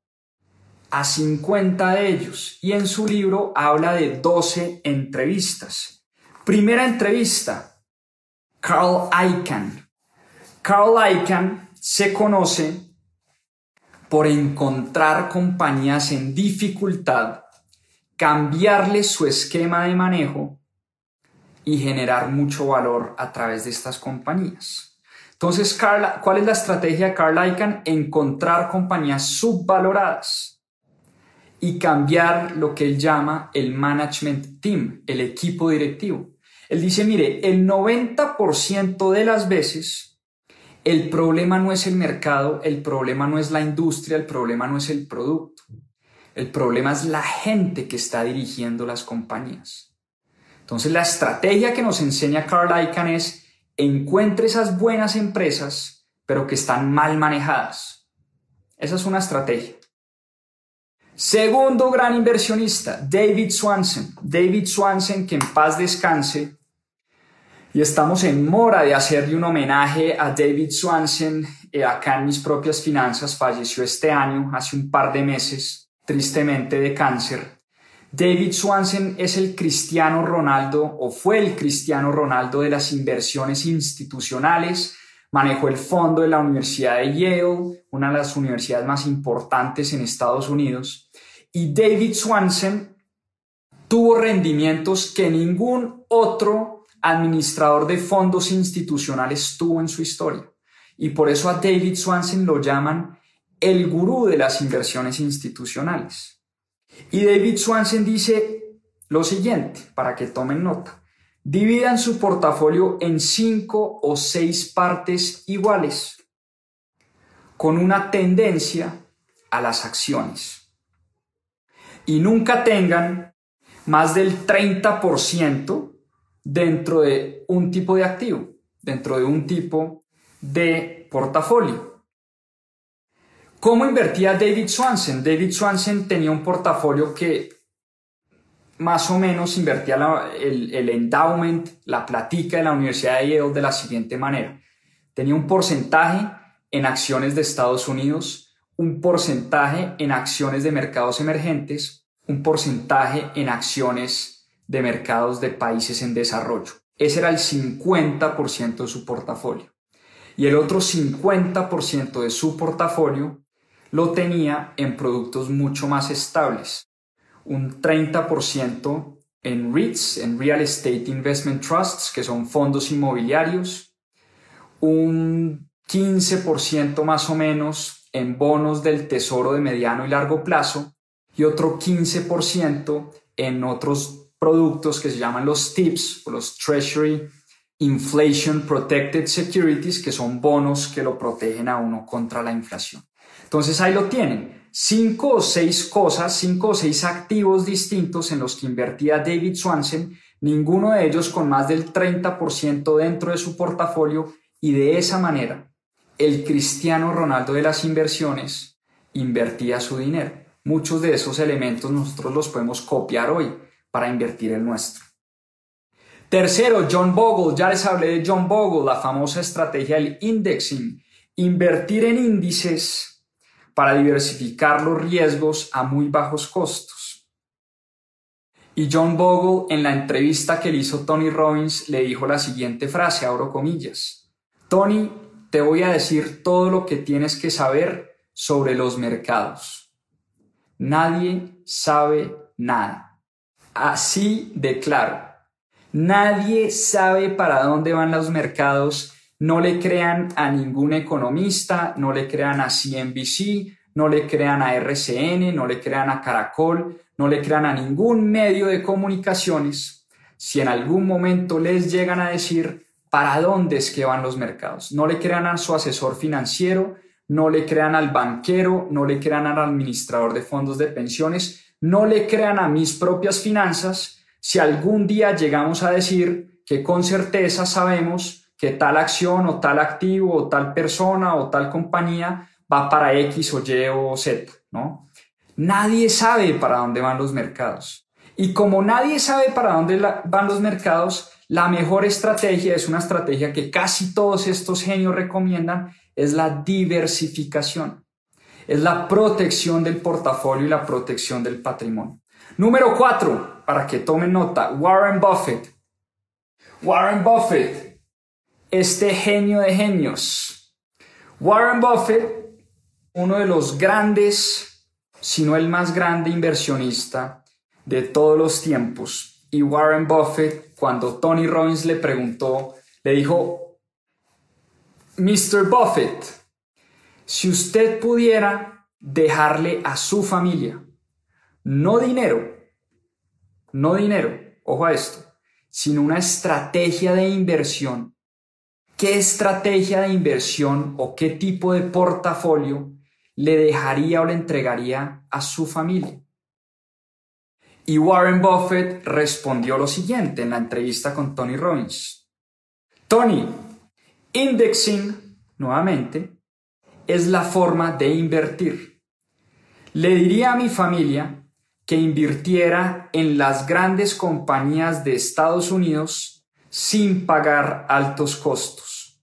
a 50 de ellos y en su libro habla de 12 entrevistas. Primera entrevista, Carl Icahn. Carl Icahn se conoce por encontrar compañías en dificultad, cambiarle su esquema de manejo y generar mucho valor a través de estas compañías. Entonces, Carla, ¿cuál es la estrategia de Carl Icahn? Encontrar compañías subvaloradas y cambiar lo que él llama el management team, el equipo directivo. Él dice, mire, el 90% de las veces el problema no es el mercado, el problema no es la industria, el problema no es el producto. El problema es la gente que está dirigiendo las compañías. Entonces, la estrategia que nos enseña Carl Icahn es encuentre esas buenas empresas, pero que están mal manejadas. Esa es una estrategia. Segundo gran inversionista, David Swanson. David Swanson, que en paz descanse. Y estamos en mora de hacerle un homenaje a David Swanson eh, acá en mis propias finanzas. Falleció este año, hace un par de meses, tristemente de cáncer. David Swanson es el Cristiano Ronaldo o fue el Cristiano Ronaldo de las inversiones institucionales. Manejó el fondo de la Universidad de Yale, una de las universidades más importantes en Estados Unidos. Y David Swanson tuvo rendimientos que ningún otro administrador de fondos institucionales tuvo en su historia. Y por eso a David Swanson lo llaman el gurú de las inversiones institucionales. Y David Swanson dice lo siguiente, para que tomen nota. Dividan su portafolio en cinco o seis partes iguales, con una tendencia a las acciones. Y nunca tengan más del 30% dentro de un tipo de activo, dentro de un tipo de portafolio. ¿Cómo invertía David Swanson? David Swanson tenía un portafolio que más o menos invertía el, el, endowment, la platica de la Universidad de Yale de la siguiente manera. Tenía un porcentaje en acciones de Estados Unidos, un porcentaje en acciones de mercados emergentes, un porcentaje en acciones de mercados de países en desarrollo. Ese era el 50% de su portafolio. Y el otro 50% de su portafolio lo tenía en productos mucho más estables. Un 30% en REITs, en Real Estate Investment Trusts, que son fondos inmobiliarios. Un 15% más o menos en bonos del tesoro de mediano y largo plazo. Y otro 15% en otros productos que se llaman los TIPS, o los Treasury Inflation Protected Securities, que son bonos que lo protegen a uno contra la inflación. Entonces ahí lo tienen. Cinco o seis cosas, cinco o seis activos distintos en los que invertía David Swanson, ninguno de ellos con más del 30% dentro de su portafolio y de esa manera el Cristiano Ronaldo de las inversiones invertía su dinero. Muchos de esos elementos nosotros los podemos copiar hoy para invertir el nuestro. Tercero, John Bogle. Ya les hablé de John Bogle, la famosa estrategia del indexing. Invertir en índices para diversificar los riesgos a muy bajos costos. Y John Bogle en la entrevista que le hizo Tony Robbins le dijo la siguiente frase, abro comillas. Tony, te voy a decir todo lo que tienes que saber sobre los mercados. Nadie sabe nada. Así de claro. Nadie sabe para dónde van los mercados no le crean a ningún economista, no le crean a CNBC, no le crean a RCN, no le crean a Caracol, no le crean a ningún medio de comunicaciones, si en algún momento les llegan a decir para dónde es que van los mercados. No le crean a su asesor financiero, no le crean al banquero, no le crean al administrador de fondos de pensiones, no le crean a mis propias finanzas si algún día llegamos a decir que con certeza sabemos que tal acción o tal activo o tal persona o tal compañía va para X o Y o Z, ¿no? Nadie sabe para dónde van los mercados. Y como nadie sabe para dónde van los mercados, la mejor estrategia es una estrategia que casi todos estos genios recomiendan, es la diversificación. Es la protección del portafolio y la protección del patrimonio. Número cuatro, para que tomen nota, Warren Buffett. Warren Buffett, este genio de genios. Warren Buffett, uno de los grandes, si no el más grande inversionista de todos los tiempos. Y Warren Buffett, cuando Tony Robbins le preguntó, le dijo, Mr. Buffett, si usted pudiera dejarle a su familia, no dinero, no dinero, ojo a esto, sino una estrategia de inversión. ¿Qué estrategia de inversión o qué tipo de portafolio le dejaría o le entregaría a su familia? Y Warren Buffett respondió lo siguiente en la entrevista con Tony Robbins. Tony, indexing, nuevamente, es la forma de invertir. Le diría a mi familia que invirtiera en las grandes compañías de Estados Unidos sin pagar altos costos.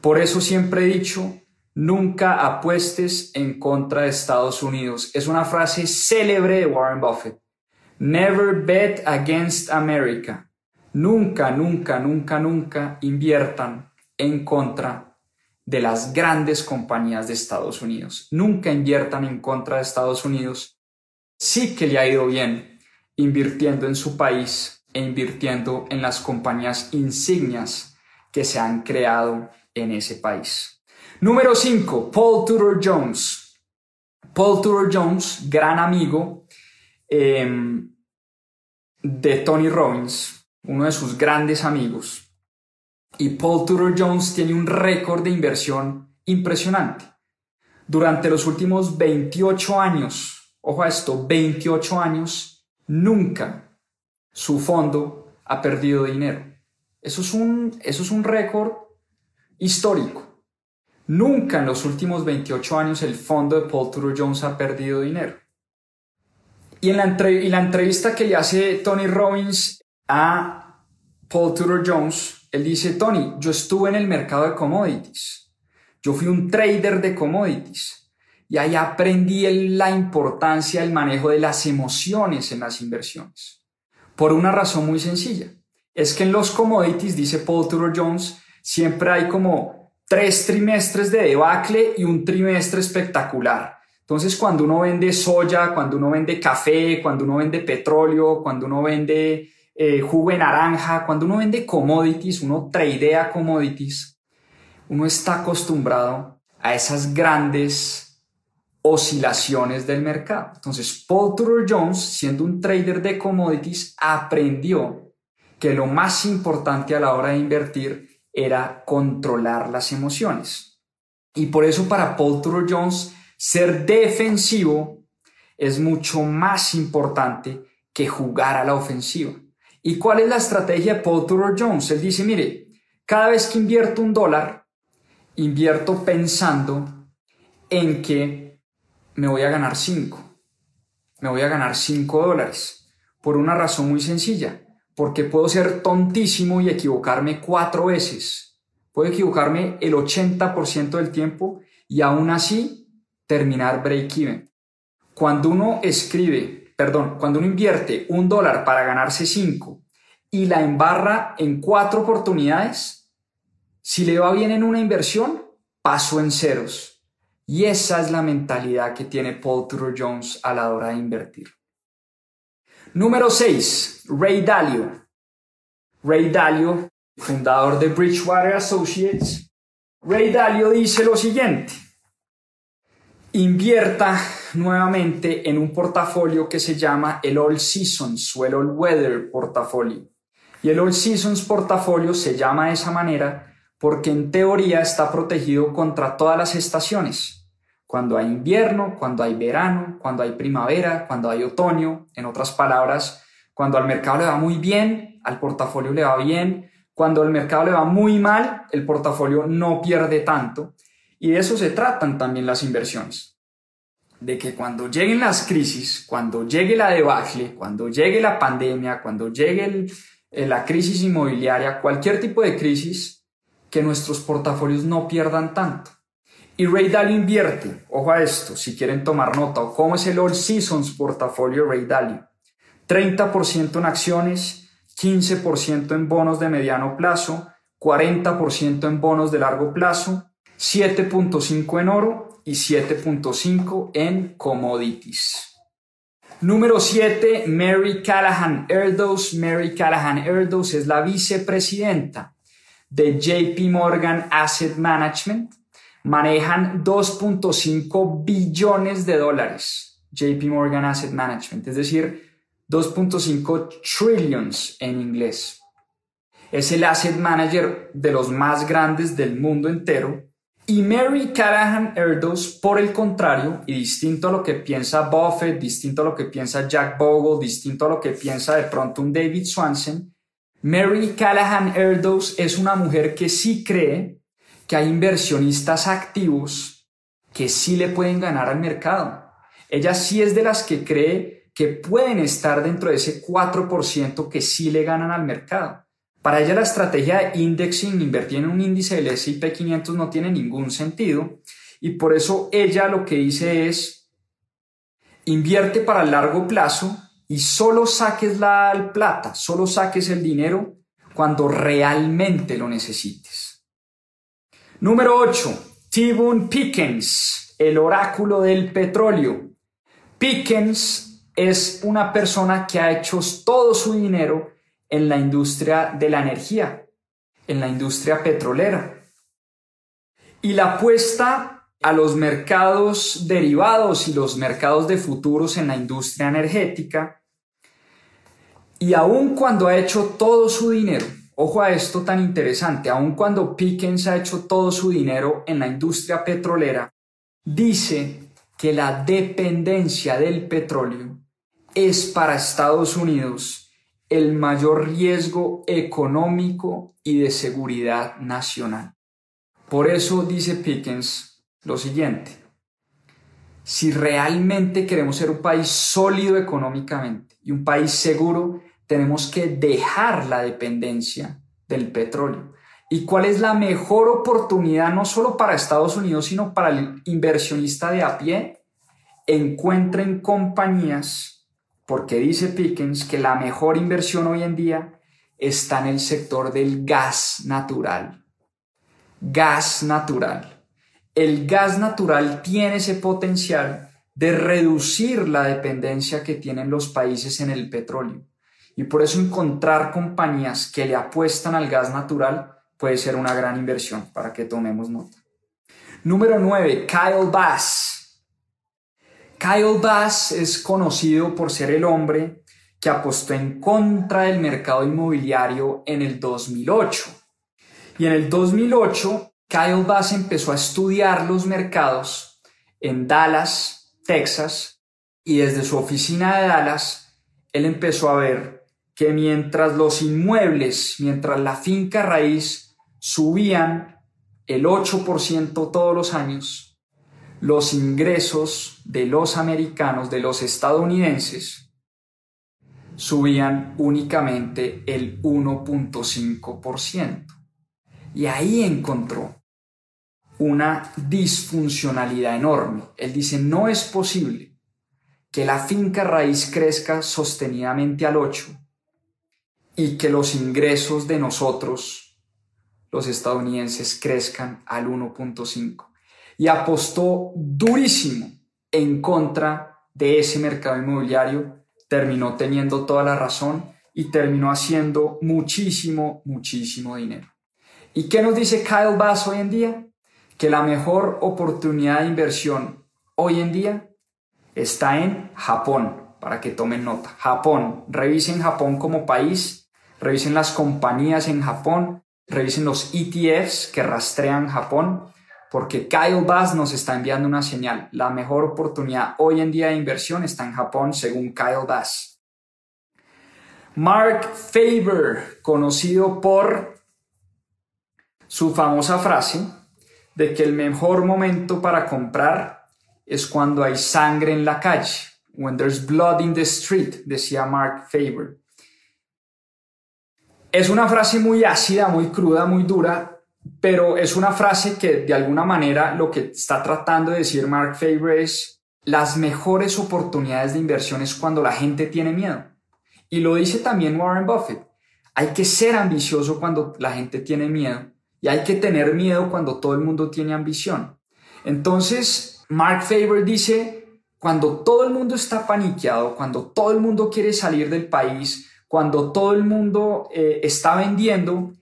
Por eso siempre he dicho, nunca apuestes en contra de Estados Unidos. Es una frase célebre de Warren Buffett. Never bet against America. Nunca, nunca, nunca, nunca inviertan en contra de las grandes compañías de Estados Unidos. Nunca inviertan en contra de Estados Unidos. Sí que le ha ido bien invirtiendo en su país e invirtiendo en las compañías insignias que se han creado en ese país. Número 5. Paul Tudor Jones. Paul Tudor Jones, gran amigo em, de Tony Robbins, uno de sus grandes amigos. Y Paul Tudor Jones tiene un récord de inversión impresionante. Durante los últimos 28 años, ojo a esto, 28 años, nunca su fondo ha perdido dinero. Eso es un, eso es un récord histórico. Nunca en los últimos 28 años el fondo de Paul Tudor Jones ha perdido dinero. Y en la, y la entrevista que le hace Tony Robbins a Paul Tudor Jones, él dice, Tony, yo estuve en el mercado de commodities. Yo fui un trader de commodities. Y ahí aprendí la importancia del manejo de las emociones en las inversiones. Por una razón muy sencilla. Es que en los commodities, dice Paul Tudor Jones, siempre hay como tres trimestres de debacle y un trimestre espectacular. Entonces, cuando uno vende soya, cuando uno vende café, cuando uno vende petróleo, cuando uno vende eh, jugo naranja, cuando uno vende commodities, uno tradea commodities, uno está acostumbrado a esas grandes oscilaciones del mercado. Entonces, Paul Tudor Jones, siendo un trader de commodities, aprendió que lo más importante a la hora de invertir era controlar las emociones. Y por eso para Paul Tudor Jones, ser defensivo es mucho más importante que jugar a la ofensiva. ¿Y cuál es la estrategia de Paul Tudor Jones? Él dice, mire, cada vez que invierto un dólar, invierto pensando en que me voy a ganar 5. Me voy a ganar 5 dólares. Por una razón muy sencilla. Porque puedo ser tontísimo y equivocarme cuatro veces. Puedo equivocarme el 80% del tiempo y aún así terminar break-even. Cuando uno escribe perdón, cuando uno invierte un dólar para ganarse cinco y la embarra en cuatro oportunidades, si le va bien en una inversión, paso en ceros. Y esa es la mentalidad que tiene Paul Tudor Jones a la hora de invertir. Número 6. Ray Dalio. Ray Dalio, fundador de Bridgewater Associates. Ray Dalio dice lo siguiente invierta nuevamente en un portafolio que se llama el All Seasons o el All Weather portafolio. Y el All Seasons portafolio se llama de esa manera porque en teoría está protegido contra todas las estaciones. Cuando hay invierno, cuando hay verano, cuando hay primavera, cuando hay otoño, en otras palabras, cuando al mercado le va muy bien, al portafolio le va bien, cuando al mercado le va muy mal, el portafolio no pierde tanto. Y de eso se tratan también las inversiones. De que cuando lleguen las crisis, cuando llegue la debacle, cuando llegue la pandemia, cuando llegue la crisis inmobiliaria, cualquier tipo de crisis, que nuestros portafolios no pierdan tanto. Y Ray Dalio invierte, ojo a esto, si quieren tomar nota, o cómo es el All Seasons portafolio Ray Dalio. 30% en acciones, 15% en bonos de mediano plazo, 40% en bonos de largo plazo, 7.5 en oro y 7.5 en commodities. Número 7, Mary Callahan Erdos. Mary Callahan Erdos es la vicepresidenta de JP Morgan Asset Management manejan 2.5 billones de dólares. JP Morgan Asset Management, es decir, 2.5 trillions en inglés. Es el asset manager de los más grandes del mundo entero. Y Mary Callahan Erdos, por el contrario, y distinto a lo que piensa Buffett, distinto a lo que piensa Jack Bogle, distinto a lo que piensa de pronto un David Swanson, Mary Callahan Erdos es una mujer que sí cree que hay inversionistas activos que sí le pueden ganar al mercado. Ella sí es de las que cree que pueden estar dentro de ese 4% que sí le ganan al mercado. Para ella la estrategia de indexing, invertir en un índice del S&P 500 no tiene ningún sentido y por eso ella lo que dice es invierte para el largo plazo y solo saques la plata, solo saques el dinero cuando realmente lo necesites. Número 8. T. Pickens, el oráculo del petróleo. Pickens es una persona que ha hecho todo su dinero en la industria de la energía, en la industria petrolera. Y la apuesta a los mercados derivados y los mercados de futuros en la industria energética. Y aun cuando ha hecho todo su dinero, ojo a esto tan interesante, aun cuando Pickens ha hecho todo su dinero en la industria petrolera, dice que la dependencia del petróleo es para Estados Unidos el mayor riesgo económico y de seguridad nacional. Por eso dice Pickens, lo siguiente. Si realmente queremos ser un país sólido económicamente y un país seguro, tenemos que dejar la dependencia del petróleo. ¿Y cuál es la mejor oportunidad no solo para Estados Unidos, sino para el inversionista de a pie? Encuentren compañías, porque dice Pickens que la mejor inversión hoy en día está en el sector del gas natural. Gas natural el gas natural tiene ese potencial de reducir la dependencia que tienen los países en el petróleo. Y por eso encontrar compañías que le apuestan al gas natural puede ser una gran inversión para que tomemos nota. Número 9. Kyle Bass. Kyle Bass es conocido por ser el hombre que apostó en contra del mercado inmobiliario en el 2008. Y en el 2008 Kyle Bass empezó a estudiar los mercados en Dallas, Texas, y desde su oficina de Dallas, él empezó a ver que mientras los inmuebles, mientras la finca raíz subían el 8% todos los años, los ingresos de los americanos, de los estadounidenses, subían únicamente el 1.5%. Y ahí encontró una disfuncionalidad enorme. Él dice, no es posible que la finca raíz crezca sostenidamente al 8 y que los ingresos de nosotros, los estadounidenses, crezcan al 1.5. Y apostó durísimo en contra de ese mercado inmobiliario, terminó teniendo toda la razón y terminó haciendo muchísimo, muchísimo dinero. ¿Y qué nos dice Kyle Bass hoy en día? que la mejor oportunidad de inversión hoy en día está en Japón, para que tomen nota. Japón, revisen Japón como país, revisen las compañías en Japón, revisen los ETFs que rastrean Japón, porque Kyle Bass nos está enviando una señal. La mejor oportunidad hoy en día de inversión está en Japón, según Kyle Bass. Mark Faber, conocido por su famosa frase de que el mejor momento para comprar es cuando hay sangre en la calle. When there's blood in the street, decía Mark Faber. Es una frase muy ácida, muy cruda, muy dura, pero es una frase que de alguna manera lo que está tratando de decir Mark Faber es las mejores oportunidades de inversión es cuando la gente tiene miedo. Y lo dice también Warren Buffett. Hay que ser ambicioso cuando la gente tiene miedo y hay que tener miedo cuando todo el mundo tiene ambición. Entonces, Mark Faber dice, cuando todo el mundo está paniqueado, cuando todo el mundo quiere salir del país, cuando todo el mundo eh, está vendiendo,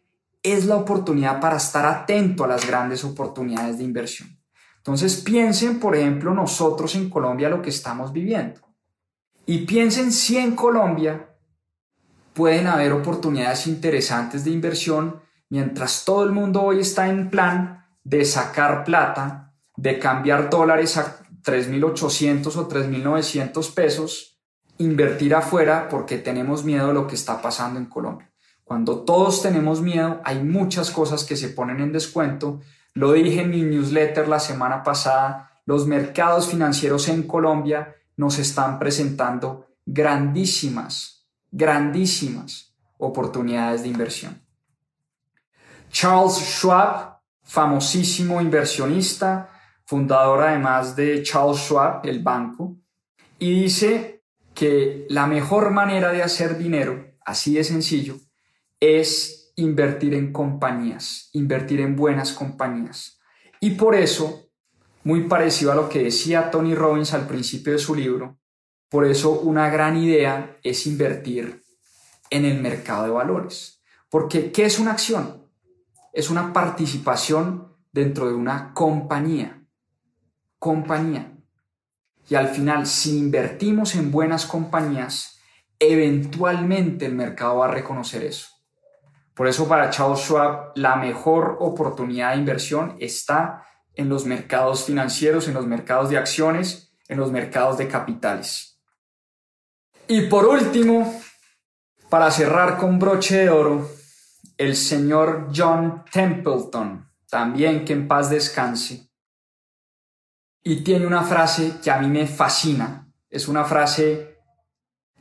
es la oportunidad para estar atento a las grandes oportunidades de inversión. Entonces piensen, por ejemplo, nosotros en Colombia lo que estamos viviendo. Y piensen si en Colombia pueden haber oportunidades interesantes de inversión mientras todo el mundo hoy está en plan de sacar plata, de cambiar dólares a 3.800 o 3.900 pesos, invertir afuera porque tenemos miedo de lo que está pasando en Colombia. Cuando todos tenemos miedo, hay muchas cosas que se ponen en descuento. Lo dije en mi newsletter la semana pasada, los mercados financieros en Colombia nos están presentando grandísimas, grandísimas oportunidades de inversión. Charles Schwab, famosísimo inversionista, fundador además de Charles Schwab, el banco, y dice que la mejor manera de hacer dinero, así de sencillo, es invertir en compañías, invertir en buenas compañías. Y por eso, muy parecido a lo que decía Tony Robbins al principio de su libro, por eso una gran idea es invertir en el mercado de valores. Porque, ¿qué es una acción? Es una participación dentro de una compañía. Compañía. Y al final, si invertimos en buenas compañías, eventualmente el mercado va a reconocer eso. Por eso para Charles Schwab la mejor oportunidad de inversión está en los mercados financieros, en los mercados de acciones, en los mercados de capitales. Y por último, para cerrar con broche de oro, el señor John Templeton, también que en paz descanse. Y tiene una frase que a mí me fascina. Es una frase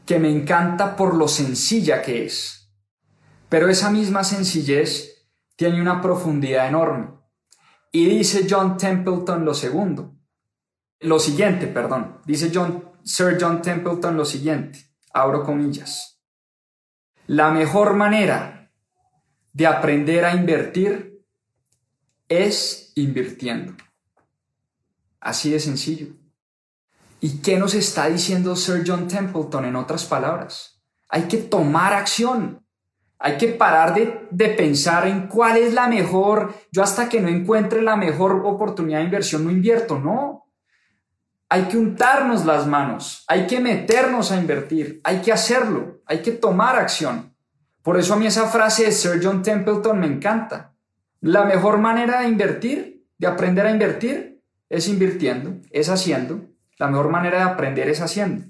que me encanta por lo sencilla que es pero esa misma sencillez tiene una profundidad enorme. Y dice John Templeton lo segundo. Lo siguiente, perdón. Dice John, Sir John Templeton lo siguiente. Abro comillas. La mejor manera de aprender a invertir es invirtiendo. Así de sencillo. ¿Y qué nos está diciendo Sir John Templeton en otras palabras? Hay que tomar acción. Hay que parar de, pensar en cuál es la mejor, yo hasta que no encuentre la mejor oportunidad de inversión no invierto, no. Hay que untarnos las manos, hay que meternos a invertir, hay que hacerlo, hay que tomar acción. Por eso a mí esa frase de Sir John Templeton me encanta. La mejor manera de invertir, de aprender a invertir, es invirtiendo, es haciendo. La mejor manera de aprender es haciendo.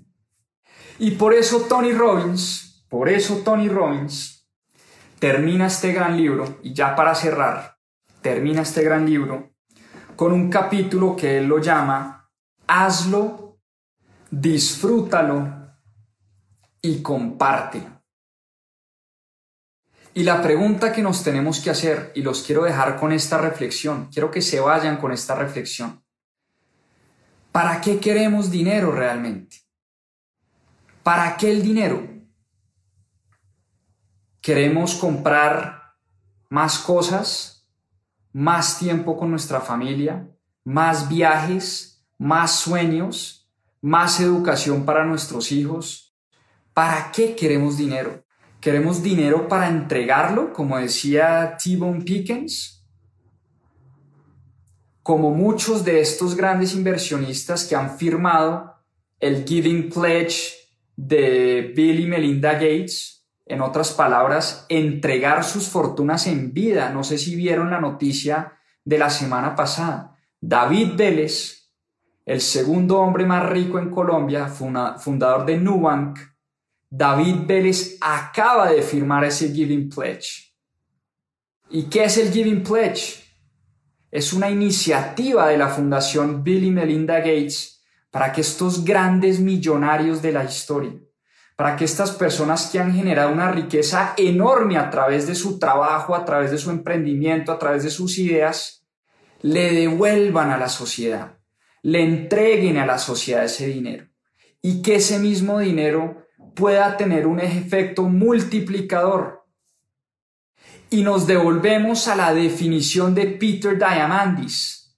Y por eso Tony Robbins, por eso Tony Robbins termina este gran libro, y ya para cerrar, termina este gran libro con un capítulo que él lo llama Hazlo, disfrútalo y compártelo. Y la pregunta que nos tenemos que hacer, y los quiero dejar con esta reflexión, quiero que se vayan con esta reflexión. ¿Para qué queremos dinero realmente? ¿Para qué el dinero? Queremos comprar más cosas, más tiempo con nuestra familia, más viajes, más sueños, más educación para nuestros hijos. ¿Para qué queremos dinero? ¿Queremos dinero para entregarlo, como decía T-Bone Pickens? Como muchos de estos grandes inversionistas que han firmado el Giving Pledge de Bill y Melinda Gates, en otras palabras, entregar sus fortunas en vida. No sé si vieron la noticia de la semana pasada. David Vélez, el segundo hombre más rico en Colombia, fundador de Nubank, David Vélez acaba de firmar ese Giving Pledge. ¿Y qué es el Giving Pledge? Es una iniciativa de la Fundación Bill y Melinda Gates para que estos grandes millonarios de la historia, para que estas personas que han generado una riqueza enorme a través de su trabajo, a través de su emprendimiento, a través de sus ideas, le devuelvan a la sociedad, le entreguen a la sociedad ese dinero y que ese mismo dinero pueda tener un efecto multiplicador. Y nos devolvemos a la definición de Peter Diamandis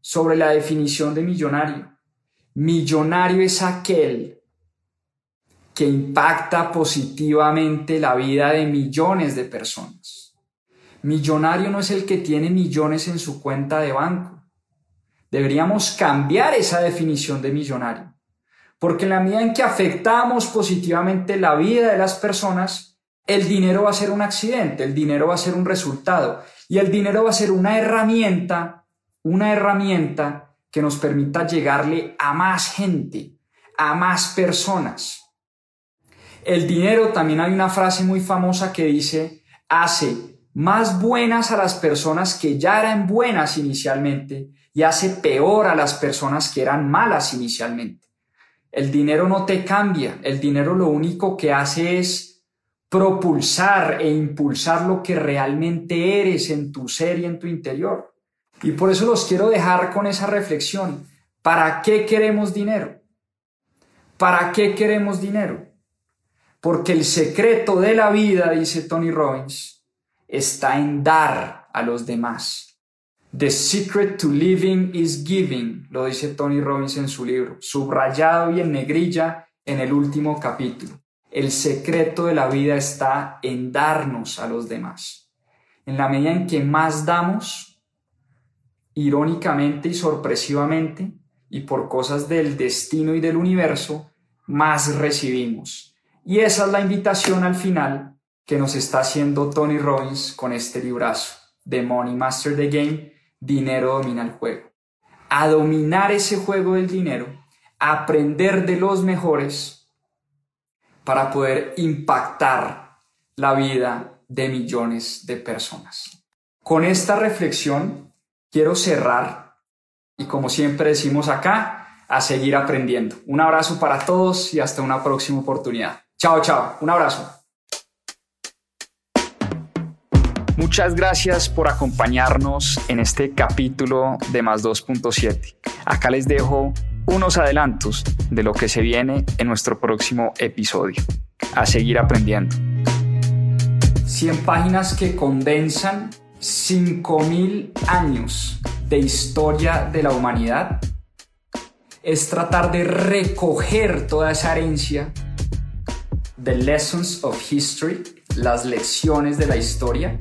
sobre la definición de millonario. Millonario es aquel que impacta positivamente la vida de millones de personas. Millonario no es el que tiene millones en su cuenta de banco. Deberíamos cambiar esa definición de millonario. Porque en la medida en que afectamos positivamente la vida de las personas, el dinero va a ser un accidente, el dinero va a ser un resultado y el dinero va a ser una herramienta, una herramienta que nos permita llegarle a más gente, a más personas. El dinero, también hay una frase muy famosa que dice, hace más buenas a las personas que ya eran buenas inicialmente y hace peor a las personas que eran malas inicialmente. El dinero no te cambia, el dinero lo único que hace es propulsar e impulsar lo que realmente eres en tu ser y en tu interior. Y por eso los quiero dejar con esa reflexión. ¿Para qué queremos dinero? ¿Para qué queremos dinero? Porque el secreto de la vida, dice Tony Robbins, está en dar a los demás. The secret to living is giving, lo dice Tony Robbins en su libro, subrayado y en negrilla en el último capítulo. El secreto de la vida está en darnos a los demás. En la medida en que más damos, irónicamente y sorpresivamente, y por cosas del destino y del universo, más recibimos. Y esa es la invitación al final que nos está haciendo Tony Robbins con este librazo, The Money Master the Game, dinero domina el juego. A dominar ese juego del dinero, aprender de los mejores para poder impactar la vida de millones de personas. Con esta reflexión quiero cerrar y como siempre decimos acá, a seguir aprendiendo. Un abrazo para todos y hasta una próxima oportunidad. Chao, chao. Un abrazo. Muchas gracias por acompañarnos en este capítulo de Más 2.7. Acá les dejo unos adelantos de lo que se viene en nuestro próximo episodio. A seguir aprendiendo. 100 páginas que condensan 5.000 años de historia de la humanidad. Es tratar de recoger toda esa herencia, the lessons of history, las lecciones de la historia,